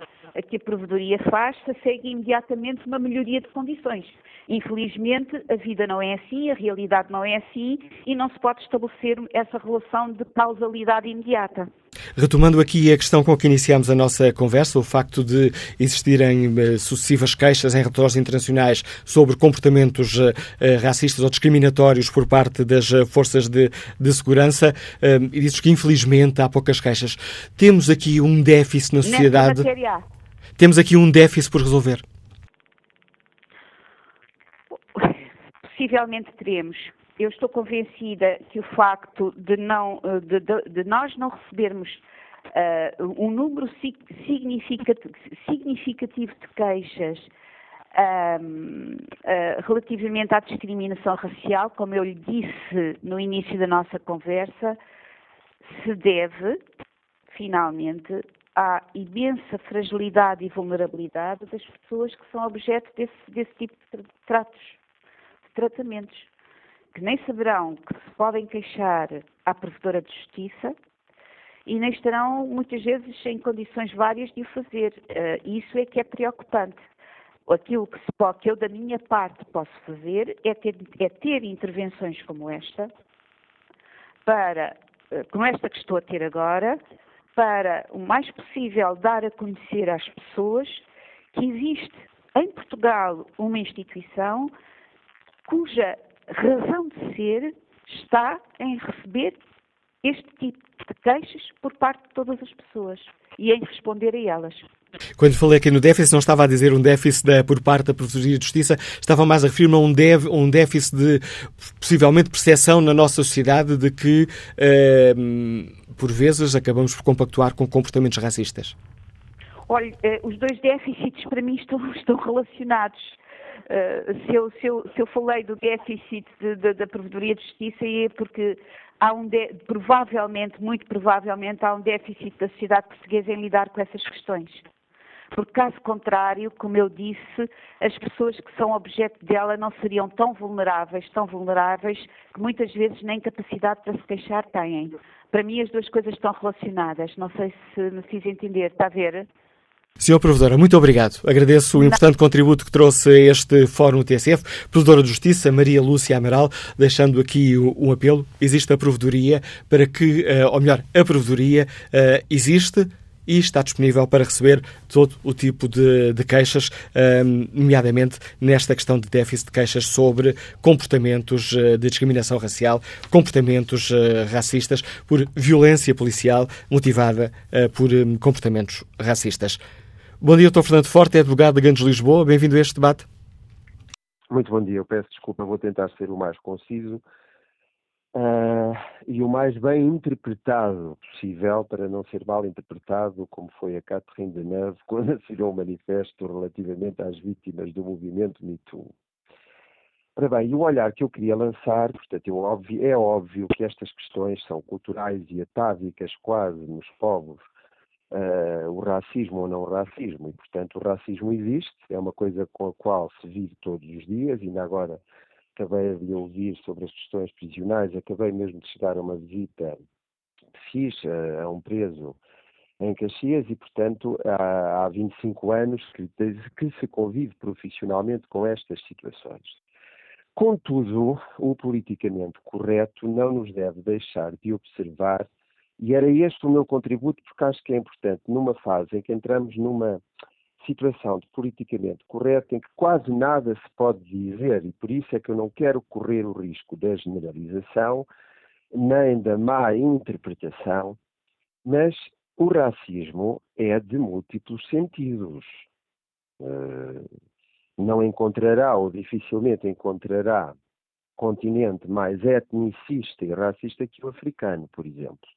que a Provedoria faz se segue imediatamente uma melhoria de condições. Infelizmente, a vida não é assim, a realidade não é assim e não se pode estabelecer essa relação de causalidade imediata. Retomando aqui a questão com que iniciamos a nossa conversa, o facto de existirem eh, sucessivas queixas em relatórios internacionais sobre comportamentos eh, eh, racistas ou discriminatórios por parte das forças de, de segurança, e dizes que infelizmente há poucas queixas. Temos aqui um déficit na sociedade. Temos aqui um déficit por resolver. Possivelmente teremos eu estou convencida que o facto de, não, eh, de, de, de nós não recebermos uh, um número significativo, significativo de queixas Um, uh, relativamente à discriminação racial, como eu lhe disse no início da nossa conversa, se deve, finalmente, à imensa fragilidade e vulnerabilidade das pessoas que são objeto desse, desse tipo de tratos, de tratamentos, que nem saberão que se podem queixar à provedora de justiça e nem estarão, muitas vezes, em condições várias de o fazer. Uh, isso é que é preocupante. Aquilo que, pode, que eu, da minha parte, posso fazer é ter, é ter intervenções como esta, para, uh, como esta que estou a ter agora, para o mais possível dar a conhecer às pessoas que existe em Portugal uma instituição cuja razão de ser está em receber este tipo de queixas por parte de todas as pessoas e em responder a elas. Quando falei aqui no déficit, não estava a dizer um déficit da, por parte da Provedoria de Justiça, estava mais a referir-me a um, dev, um déficit de, possivelmente, percepção na nossa sociedade de que, eh, por vezes, acabamos por compactuar com comportamentos racistas. Olha, eh, os dois déficits para mim estão, estão relacionados. Uh, se, eu, se, eu, se, eu, falei do déficit de, de, da Provedoria de Justiça é porque há um de, provavelmente, muito provavelmente, há um déficit da sociedade portuguesa em lidar com essas questões. Porque, caso contrário, como eu disse, as pessoas que são objeto dela não seriam tão vulneráveis, tão vulneráveis, que muitas vezes nem capacidade para se queixar têm. Para mim, as duas coisas estão relacionadas. Não sei se me fiz entender. Está a ver? Senhor Provedora, muito obrigado. Agradeço o importante contributo que trouxe a este Fórum TSF. Provedora de Justiça, Maria Lúcia Amaral, deixando aqui um apelo. Existe a Provedoria para que, eh, ou melhor, a Provedoria eh, existe e está disponível para receber todo o tipo de, de queixas, nomeadamente nesta questão de déficit de queixas sobre comportamentos eh, de discriminação racial, comportamentos racistas, por violência policial motivada por comportamentos racistas. Bom dia, Dr. Fernando Forte, é advogado de Gandes Lisboa. Bem-vindo a este debate. Muito bom dia. Eu peço desculpa, vou tentar ser o mais conciso uh, e o mais bem interpretado possível, para não ser mal interpretado, como foi a Catherine Deneuve quando assinou o manifesto relativamente às vítimas do movimento Me Too. Ora bem, e o olhar que eu queria lançar, portanto, é óbvio, é óbvio que estas questões são culturais e atávicas quase nos povos uh, o racismo ou não racismo. E, portanto, o racismo existe, é uma coisa com a qual se vive todos os dias. Ainda agora acabei de ouvir sobre as questões prisionais, acabei mesmo de chegar a uma visita que fiz a, a um preso em Caxias e, portanto, há, há 25 anos que, que se convive profissionalmente com estas situações. Contudo, o politicamente correto não nos deve deixar de observar e era este o meu contributo, porque acho que é importante, numa fase em que entramos numa situação de politicamente correto, em que quase nada se pode dizer, e por isso é que eu não quero correr o risco da generalização, nem da má interpretação, mas o racismo é de múltiplos sentidos. Uh, não encontrará, ou dificilmente encontrará, continente mais etnicista e racista que o africano, por exemplo.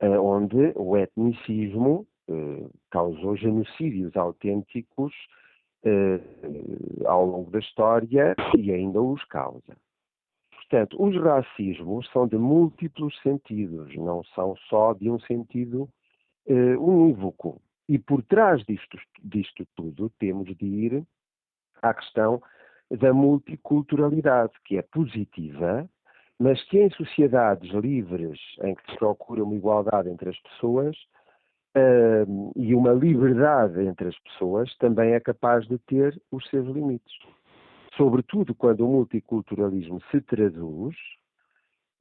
Eh, onde o etnicismo eh, causou genocídios autênticos eh, ao longo da história e ainda os causa. Portanto, os racismos são de múltiplos sentidos, não são só de um sentido unívoco. E por trás disto, disto tudo temos de ir à questão da multiculturalidade, que é positiva, mas que em sociedades livres, em que se procura uma igualdade entre as pessoas uh, e uma liberdade entre as pessoas, também é capaz de ter os seus limites. Sobretudo quando o multiculturalismo se traduz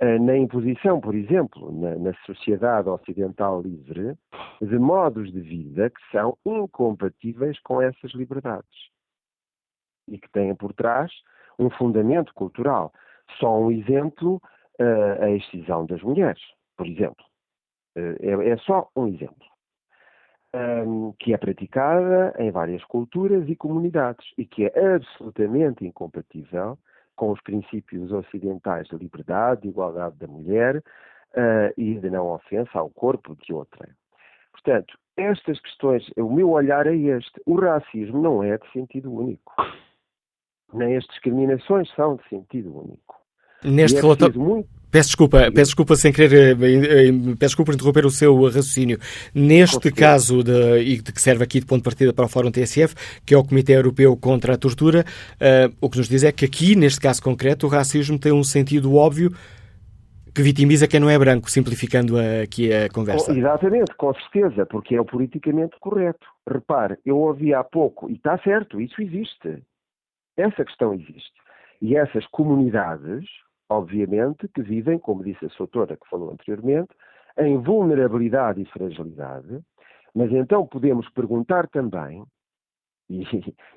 uh, na imposição, por exemplo, na, na sociedade ocidental livre, de modos de vida que são incompatíveis com essas liberdades e que têm por trás um fundamento cultural. Só um exemplo, uh, a excisão das mulheres, por exemplo. Uh, é, é, só um exemplo. Um, que é praticada em várias culturas e comunidades e que é absolutamente incompatível com os princípios ocidentais de liberdade, de igualdade da mulher uh, e de não ofensa ao corpo de outra. Portanto, estas questões, o meu olhar é este. O racismo não é de sentido único. Nem as discriminações são de sentido único. Neste é relatório. Muito... Peço desculpa, peço desculpa sem querer, eh, eh, peço desculpa por interromper o seu raciocínio. Neste caso, de, e de que serve aqui de ponto de partida para o Fórum TSF, que é o Comitê Europeu contra a Tortura, uh, o que nos diz é que aqui, neste caso concreto, o racismo tem um sentido óbvio que vitimiza quem não é branco, simplificando aqui a conversa. Oh, exatamente, com certeza, porque é o politicamente correto. Repare, eu ouvi há pouco, e está certo, isso existe. Essa questão existe. E essas comunidades, obviamente, que vivem, como disse a sua que falou anteriormente, em vulnerabilidade e fragilidade, mas então podemos perguntar também, e,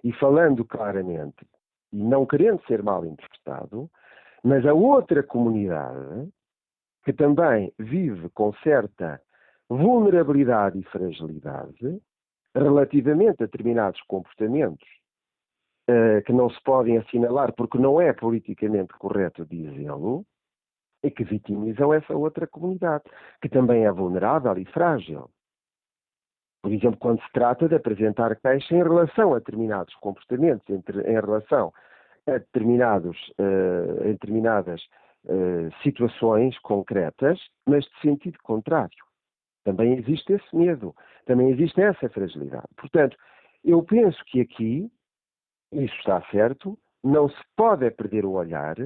e falando claramente, e não querendo ser mal interpretado, mas a outra comunidade, que também vive com certa vulnerabilidade e fragilidade relativamente a determinados comportamentos uh, que não se podem assinalar porque não é politicamente correto dizê-lo, e que vitimizam essa outra comunidade, que também é vulnerável e frágil. Por exemplo, quando se trata de apresentar queixa em relação a determinados comportamentos, entre, em relação a, determinados, uh, em determinadas uh, situações concretas, mas de sentido contrário. Também existe esse medo, também existe essa fragilidade. Portanto, eu penso que aqui isso está certo, não se pode perder o olhar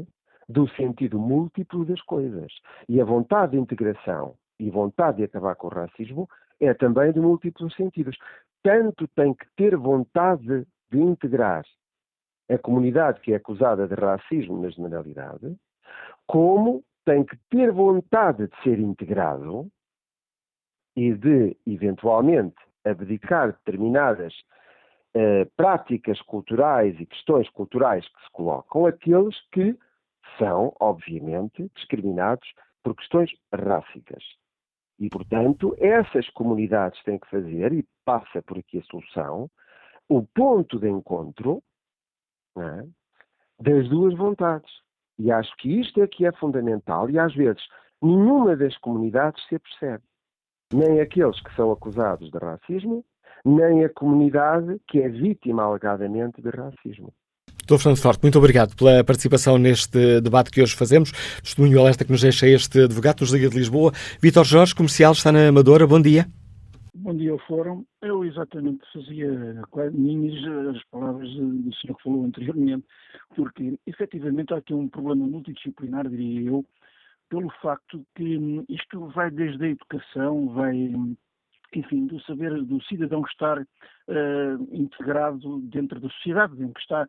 do sentido múltiplo das coisas. E a vontade de integração e vontade de acabar com o racismo é também de múltiplos sentidos. Tanto tem que ter vontade de integrar a comunidade que é acusada de racismo na generalidade, como tem que ter vontade de ser integrado e de, eventualmente, abdicar determinadas eh, práticas culturais e questões culturais que se colocam aqueles que são, obviamente, discriminados por questões ráficas. E, portanto, essas comunidades têm que fazer, e passa por aqui a solução, o ponto de encontro é, das duas vontades. E acho que isto é que é fundamental, e às vezes nenhuma das comunidades se apercebe. Nem aqueles que são acusados de racismo, nem a comunidade que é vítima alegadamente de racismo. Doutor Fernando Forte, muito obrigado pela participação neste debate que hoje fazemos. Testemunho alerta que nos deixa este advogado nos Liga de Lisboa. Vítor Jorge, comercial, está na Amadora. Bom dia. Bom dia ao Fórum. Eu exatamente fazia minhas as palavras do senhor que falou anteriormente, porque efetivamente há aqui um problema multidisciplinar, diria eu, pelo facto que isto vai desde a educação, vai enfim, do saber do cidadão estar uh, integrado dentro da sociedade em que está.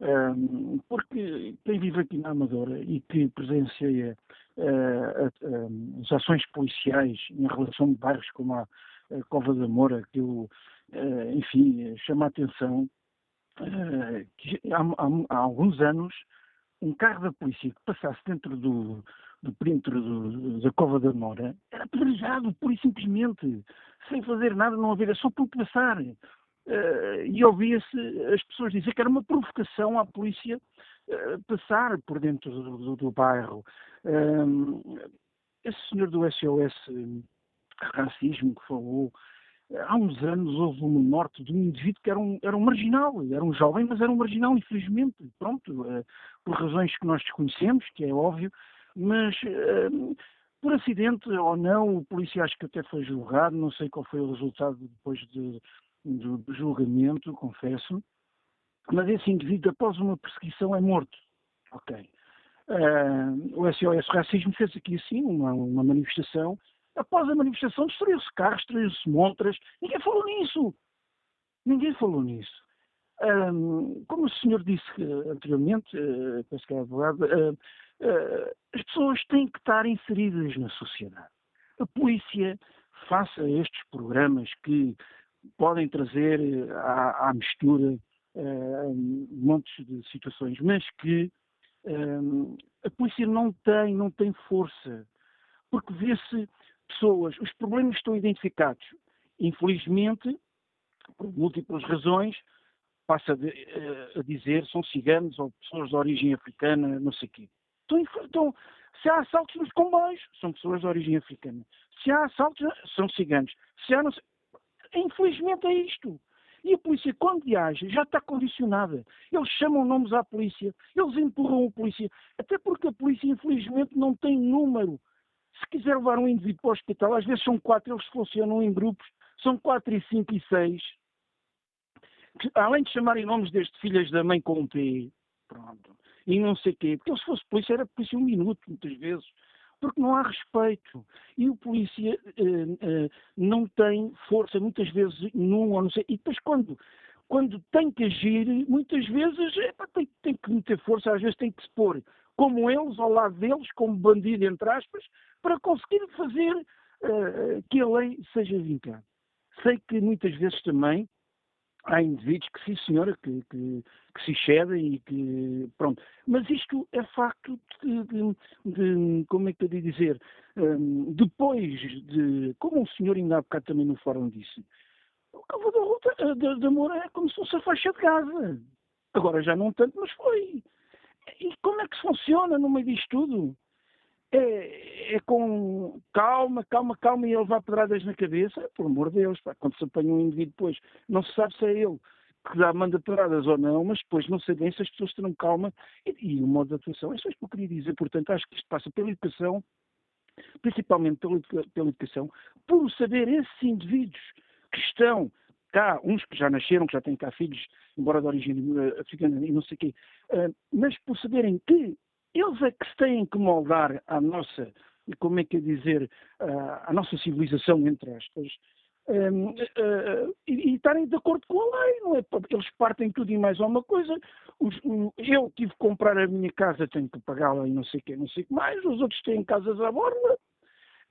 Uh, porque quem vive aqui na Amadora e que presencia uh, as ações policiais em relação a bairros como a, a Cova da Moura, que eu, enfim, chama a atenção que há, há, há alguns anos um carro da polícia que passasse dentro do, do perímetro do, da Cova da Mora era apedrejado, pura e simplesmente, sem fazer nada, não havia, só por passar. Uh, e ouvia-se as pessoas dizer que era uma provocação à polícia uh, passar por dentro do, do, do bairro. Uh, esse senhor do SOS Racismo que falou, há uns anos houve uma morte de um indivíduo que era um, era um marginal, era um jovem, mas era um marginal, infelizmente, pronto, por razões que nós desconhecemos, que é óbvio, mas uh, por acidente ou não, o polícia acho que até foi julgado, não sei qual foi o resultado depois de, do, do julgamento, confesso, mas esse indivíduo, após uma perseguição, é morto. Ok. Uh, o SOS Racismo fez aqui assim uma, uma manifestação. Após a manifestação, destruiu-se carros, destruiu-se montras. Ninguém falou nisso. Ninguém falou nisso. Um, como o senhor disse anteriormente, uh, penso que é advogado, uh, as pessoas têm que estar inseridas na sociedade. A polícia faça estes programas que podem trazer à, à mistura montes de situações, mas que um, a polícia não tem, não tem força, porque vê-se pessoas, os problemas estão identificados. Infelizmente, por múltiplas razões, passa a dizer são ciganos ou pessoas de origem africana, não sei o quê. Então, então, se há assaltos nos comboios, são pessoas de origem africana. Se há assaltos, são ciganos. Se há, não infelizmente é isto. E a polícia, quando viaja, já está condicionada. Eles chamam nomes à polícia, eles empurram a polícia, até porque a polícia, infelizmente, não tem número. Se quiser levar um indivíduo para o hospital, às vezes são quatro, eles funcionam em grupos, são quatro e cinco e seis. Que, além de chamarem nomes deste filhas da mãe com um P, pronto, e não sei o quê, porque se fosse polícia, era polícia um minuto, muitas vezes porque não há respeito. E o polícia uh, uh, não tem força, muitas vezes, num ou não sei. E depois, quando, quando tem que agir, muitas vezes epa, tem, tem, que meter força, às vezes tem que se pôr como eles, ao lado deles, como bandido, entre aspas, para conseguir fazer uh, que a lei seja vincada. Sei que muitas vezes também há indivíduos que, sim senhora, que, que, que, se excedem e que, pronto. Mas isto é facto de, de, de como é que eu de dizer, um, depois de, como o senhor ainda há bocado também no fórum disse, o da ruta de, de amor é como se fosse a faixa de casa. Agora já não tanto, mas foi. E como é que funciona no meio disto tudo? É, é, com calma, calma, calma, e ele vai pedradas na cabeça, por amor de Deus, pá, quando se apanha um indivíduo depois, não se sabe se é ele que dá, manda pedradas ou não, mas depois não sei bem se as pessoas terão calma e, e o modo de atuação. É só isso que eu queria dizer, portanto, acho que isto passa pela educação, principalmente pela, pela educação, por saber esses indivíduos que estão cá, uns que já nasceram, que já têm cá filhos, embora de origem eh, africana e não sei o quê, uh, mas por saberem que eles é que se têm que moldar à nossa, como é que é dizer, à nossa civilização, entre aspas, um, uh, uh, e, estarem de acordo com a lei, não é? Eles partem tudo e mais alguma coisa. Os, um, eu tive que comprar a minha casa, tenho que pagá-la e não sei o que, não sei o que mais. Os outros têm casas à borda.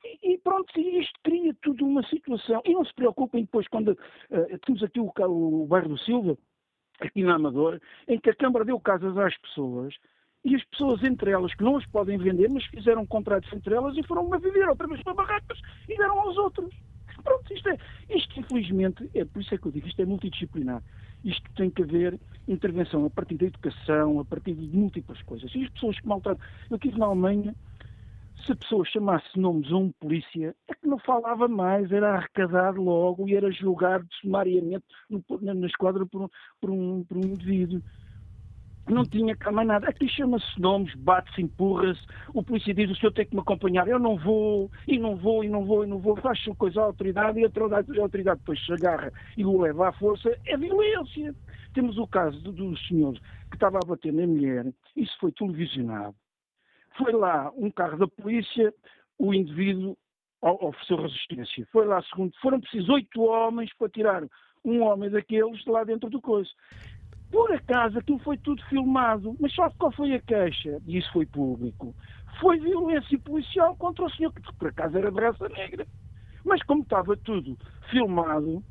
E, e pronto, isto cria tudo uma situação. E não se preocupem depois quando uh, temos aqui o, o bairro do Silva, aqui na Amadora, em que a Câmara deu casas às pessoas e as pessoas entre elas que não as podem vender, mas fizeram contratos entre elas e foram a viver outra vez para barracas e deram aos outros. Pronto, isto é, isto infelizmente, é por isso é que eu digo, isto é multidisciplinar. Isto tem que haver intervenção a partir da educação, a partir de múltiplas coisas. E as pessoas que maltratam. Eu estive na Alemanha, se a pessoa chamasse nomes a um polícia, é que não falava mais, era arrecadado logo e era julgado sumariamente na esquadra por, por, um, por um indivíduo não tinha mais nada. Aqui chama-se nomes, bate-se, empurra-se. O polícia diz: o senhor tem que me acompanhar. Eu não vou, e não vou, e não vou, e não vou. Faz sua coisa à autoridade e a autoridade, a autoridade depois se agarra e o leva à força. É violência. Temos o caso do, do senhor que estava a bater na mulher. Isso foi televisionado. Foi lá um carro da polícia, o indivíduo ofereceu resistência. Foi lá segundo. Foram precisos oito homens para tirar um homem daqueles de lá dentro do coiso. Por acaso aquilo foi tudo filmado, mas só qual foi a queixa? E isso foi público. Foi violência policial contra o senhor, que por acaso era de raça negra. Mas como estava tudo filmado,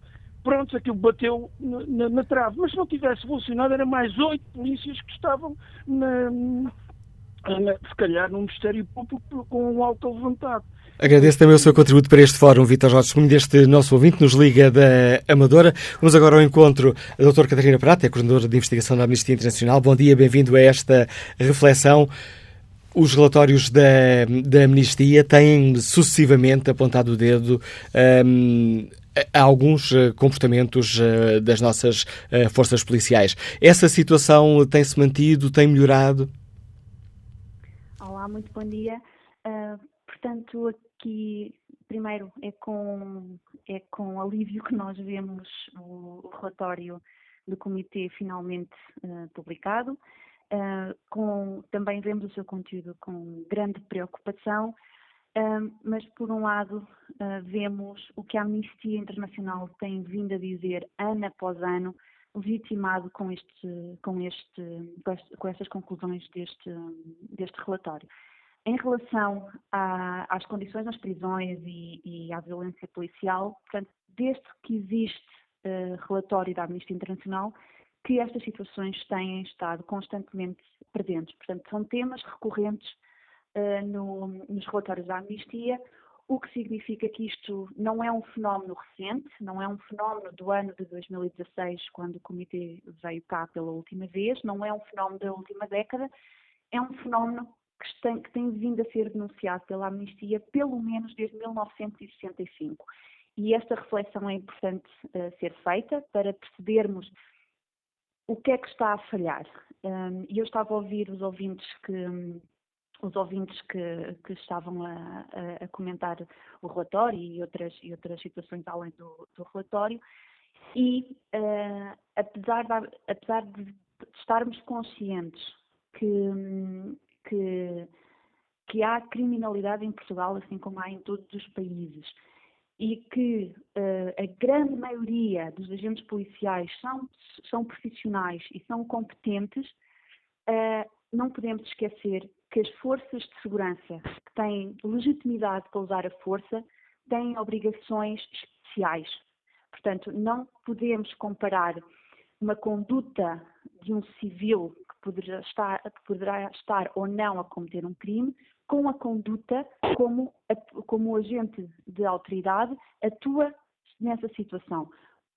pronto, aquilo bateu na, na, na trave. Mas se não tivesse funcionado, era mais oito polícias que estavam, na, na, se calhar, no Ministério Público com um alto levantado. Agradeço também o seu contributo para este fórum, Vitor Jorge Testemunho, deste nosso ouvinte, nos liga da Amadora. Vamos agora ao encontro da doutora Catarina Prata, é coordenadora de investigação da Amnistia Internacional. Bom dia, bem-vindo a esta reflexão. Os relatórios da, da Amnistia têm sucessivamente apontado o dedo um, a alguns uh, comportamentos uh, das nossas uh, forças policiais. Essa situação tem-se mantido, tem melhorado? Olá, muito bom dia. portanto, que primeiro é com, é com alívio que nós vemos o, relatório do comitê finalmente uh, publicado. Uh, com, também vemos o seu conteúdo com grande preocupação, uh, mas por um lado vemos o que a Amnistia Internacional tem vindo a dizer ano após ano, legitimado com, este, com, este, com estas conclusões deste, deste relatório. Em relação a, às condições nas prisões e, e, à violência policial, portanto, desde que existe uh, relatório da Amnistia Internacional, que estas situações têm estado constantemente presentes. Portanto, são temas recorrentes uh, no, nos relatórios da Amnistia, o que significa que isto não é um fenómeno recente, não é um fenómeno do ano de 2016, quando o Comitê veio cá pela última vez, não é um fenómeno da última década, é um fenómeno que tem, que tem vindo a ser denunciado pela Amnistia pelo menos desde 1965. E esta reflexão é importante uh, ser feita para percebermos o que é que está a falhar. Um, e eu estava a ouvir os ouvintes que, os ouvintes que, que estavam a, a, comentar o relatório e outras, e outras situações além do, do relatório, e uh, apesar, de, apesar de estarmos conscientes que, que, que há criminalidade em Portugal, assim como há em todos os países, e que uh, a grande maioria dos agentes policiais são, são profissionais e são competentes, uh, não podemos esquecer que as forças de segurança que têm legitimidade para usar a força têm obrigações especiais. Portanto, não podemos comparar uma conduta de um civil poderá estar, poderá estar ou não a cometer um crime com a conduta como, como agente de autoridade atua nessa situação.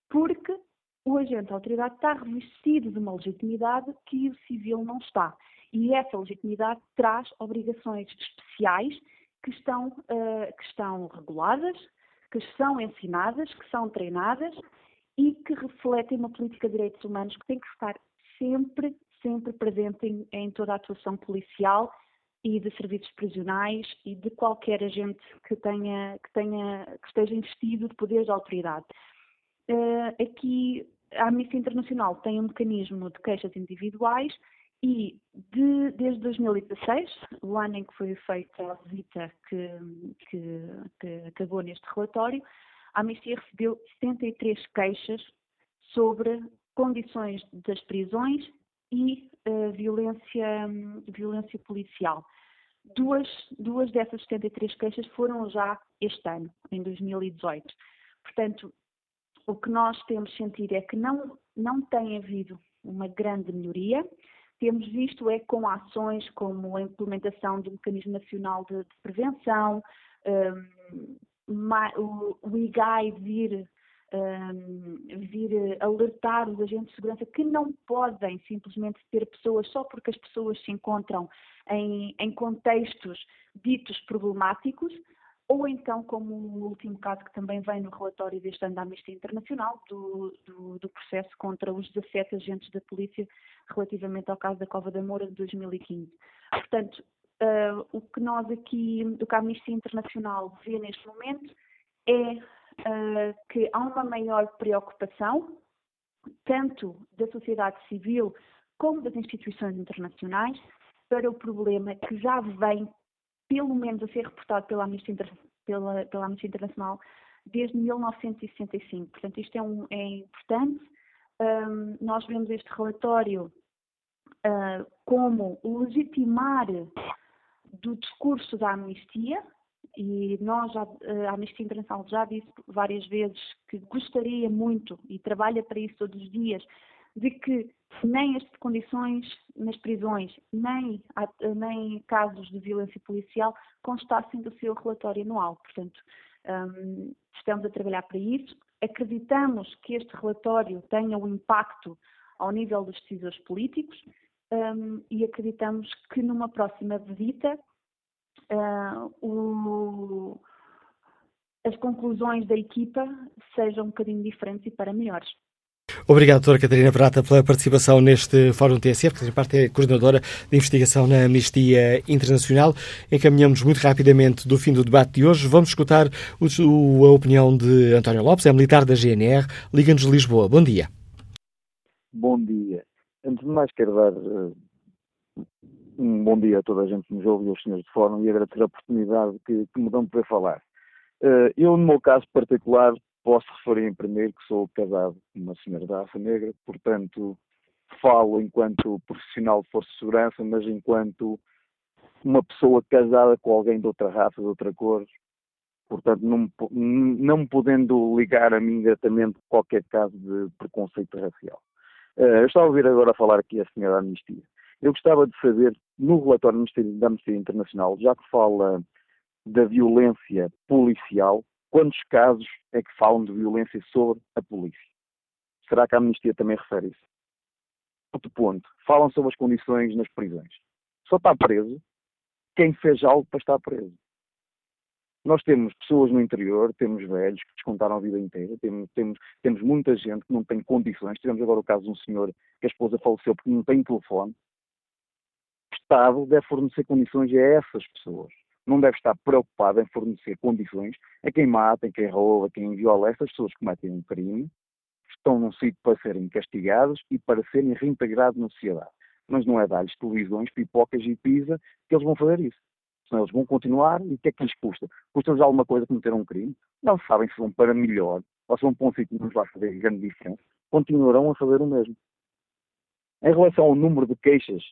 Porque o agente de autoridade está revestido de uma legitimidade que o civil não está. E essa legitimidade traz obrigações especiais que estão, uh, que estão reguladas, que são ensinadas, que são treinadas e que refletem uma política de direitos humanos que tem que estar sempre, sempre presente em, em toda a atuação policial e de serviços prisionais e de qualquer agente que tenha que tenha que esteja investido de poderes de autoridade. Uh, aqui a Amnistia Internacional tem um mecanismo de queixas individuais e de, desde 2016, o ano em que foi feita a visita que, que, que acabou neste relatório, a Amnistia recebeu 73 queixas sobre condições das prisões e uh, violência, violência policial. Duas, duas dessas 73 queixas foram já este ano, em 2018. Portanto, o que nós temos sentido é que não, não tem havido uma grande melhoria temos visto é com ações como a implementação do Mecanismo Nacional de, de Prevenção, um, o, o IGAI vir, um, vir alertar os agentes de segurança que não podem simplesmente ter pessoas só porque as pessoas se encontram em, em contextos ditos problemáticos, ou então, como o último caso que também vem no relatório deste ano da Amnistia Internacional, do, do, do, processo contra os 17 agentes da polícia relativamente ao caso da Cova da Moura de 2015. Portanto, uh, o que nós aqui, o que a Amnistia Internacional vê neste momento é uh, que há uma maior preocupação, tanto da sociedade civil como das instituições internacionais, para o problema que já vem pelo menos a ser reportado pela Amnistia, Inter, pela, pela Amnistia Internacional desde 1965. Portanto, isto é, um, é importante. Um, nós vemos este relatório uh, como legitimar do discurso da amnistia, e nós, já, a Amnistia Internacional já disse várias vezes que gostaria muito e trabalha para isso todos os dias, de que nem as condições nas prisões, nem, nem casos de violência policial constassem do seu relatório anual. Portanto, um, estamos a trabalhar para isso. Acreditamos que este relatório tenha um impacto ao nível dos decisores políticos um, e acreditamos que numa próxima visita uh, o, as conclusões da equipa sejam um bocadinho diferentes e para melhores. Obrigado, doutora Catarina Prata, pela participação neste Fórum TSF, que, parte, é coordenadora de investigação na Amnistia Internacional. Encaminhamos muito rapidamente do fim do debate de hoje. Vamos escutar o, a opinião de António Lopes, é militar da GNR, Liga-nos de Lisboa. Bom dia. Bom dia. Antes de mais, quero dar uh, um bom dia a toda a gente que nos ouve e aos senhores de fórum e agradecer a oportunidade que, que me dão de poder falar. Uh, eu, no meu caso particular, Posso referir primeiro que sou casado com uma senhora da raça negra, portanto, falo enquanto profissional de força de segurança, mas enquanto uma pessoa casada com alguém de outra raça, de outra cor, portanto, não, não podendo ligar a mim diretamente qualquer caso de preconceito racial. Uh, eu estava a ouvir agora falar aqui a senhora Amnistia. Eu gostava de saber, no relatório da Amnistia Internacional, já que fala da violência policial, Quantos casos é que falam de violência sobre a polícia? Será que a amnistia também refere isso? Outro ponto. Falam sobre as condições nas prisões. Só está preso quem fez algo para estar preso. Nós temos pessoas no interior, temos velhos que descontaram a vida inteira, temos, temos, temos muita gente que não tem condições. Tivemos agora o caso de um senhor que a esposa faleceu porque não tem telefone. Estado deve fornecer condições a essas pessoas. Não deve estar preocupado em fornecer condições a quem mata, a quem rouba, a quem viola. Essas pessoas que cometem um crime estão num sítio para serem castigados e para serem reintegrados na sociedade. Mas não é dar-lhes televisões, pipocas e pizza que eles vão fazer isso senão eles vão continuar e o que é que lhes custa? Custa-lhes alguma coisa cometer um crime? Não sabem se vão para melhor ou se vão para um sítio que não vai fazer grande diferença. Continuarão a fazer o mesmo. Em relação ao número de queixas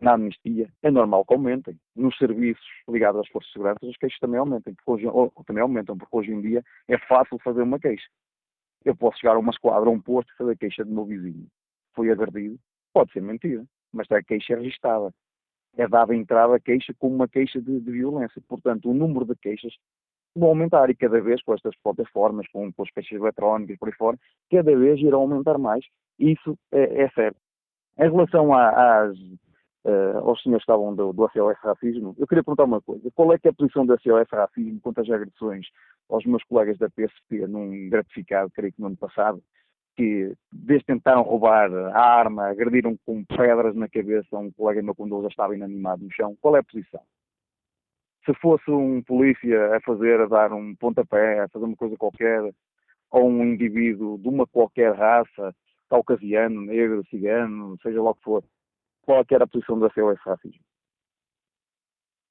na amnistia, é normal que aumentem. Nos serviços ligados às forças de segurança, as queixas também aumentem, porque hoje, ou, também aumentam, porque hoje em dia é fácil fazer uma queixa. Eu posso chegar a uma esquadra, a um posto e fazer queixa do meu vizinho. Foi agredido. Pode ser mentira, mas a queixa é registada é dada entrada a queixa como uma queixa de, de, violência. Portanto, o número de queixas vai aumentar e cada vez com estas plataformas, com, com as queixas eletrónicas por aí fora, cada vez irão aumentar mais. Isso é, é certo. Em relação a, às, uh, aos senhores que estavam do, do Racismo, eu queria perguntar uma coisa. Qual é é a posição do ACOS Racismo quanto às agressões aos meus colegas da PSP num gratificado, creio que no ano passado, que desde tentaram roubar a arma, agrediram com pedras na cabeça um colega meu quando ele já estava inanimado no chão. Qual é a posição? Se fosse um polícia a fazer, a dar um pontapé, a fazer uma coisa qualquer, ou um indivíduo de uma qualquer raça, caucasiano, negro, cigano, seja lá o que for, qual que era a posição da COS Racismo?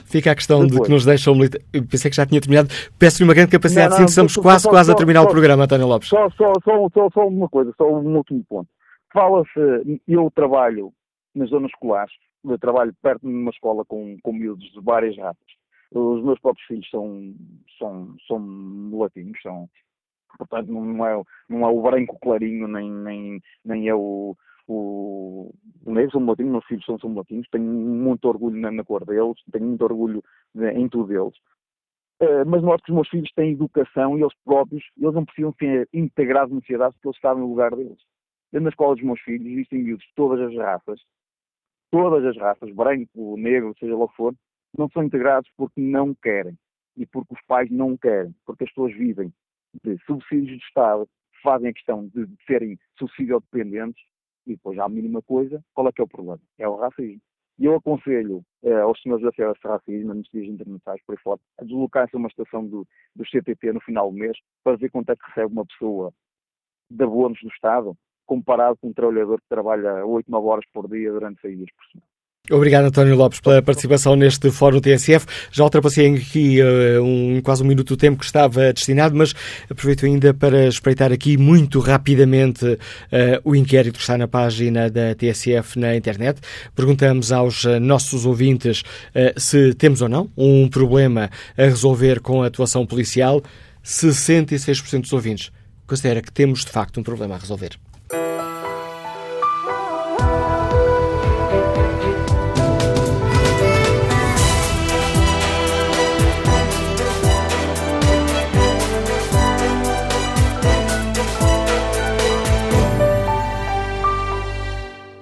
Fica a questão Depois. de que nos deixam militar. Pensei que já tinha terminado. Peço-lhe uma grande capacidade não, não, de síntese. Estamos quase, só, quase só, a terminar só, o programa, António Lopes. Só, só, só, só, uma coisa, só um último ponto. Fala-se, eu trabalho nas zonas escolares, eu trabalho perto de uma escola com, com miúdos de várias raças. Os meus próprios filhos são, são, são latinos, são, portanto não é, não é o branco clarinho, nem, nem, nem é o, o, o são latinos, meus filhos são, são latinos, tenho muito orgulho na, na cor deles, tenho muito orgulho em tudo deles. Uh, mas noto que os meus filhos têm educação e eles próprios, eles não precisam ser integrados na sociedade porque eles sabem o lugar deles. Dentro da escola dos meus filhos existem miúdos de todas as raças, todas as raças, branco, negro, seja lá o que for, não são integrados porque não querem e porque os pais não querem, porque as pessoas vivem de subsídios de Estado, fazem a questão de, de serem subsídio dependentes e depois, à mínima coisa, qual é que é o problema? É o racismo. E eu aconselho eh, aos senhores da FES Racismo, amnistias internacionais, por aí fora, a deslocar-se a uma estação do, do CTT no final do mês para ver quanto é que recebe uma pessoa de abonos do Estado, comparado com um trabalhador que trabalha 8, 9 horas por dia durante 6 dias por semana. Obrigado, António Lopes, pela participação neste Fórum TSF. Já ultrapassei aqui uh, um, quase um minuto do tempo que estava destinado, mas aproveito ainda para espreitar aqui muito rapidamente uh, o inquérito que está na página da TSF na internet. Perguntamos aos uh, nossos ouvintes se temos ou não um problema a resolver com a atuação policial. 66% dos ouvintes considera que temos de facto um problema a resolver.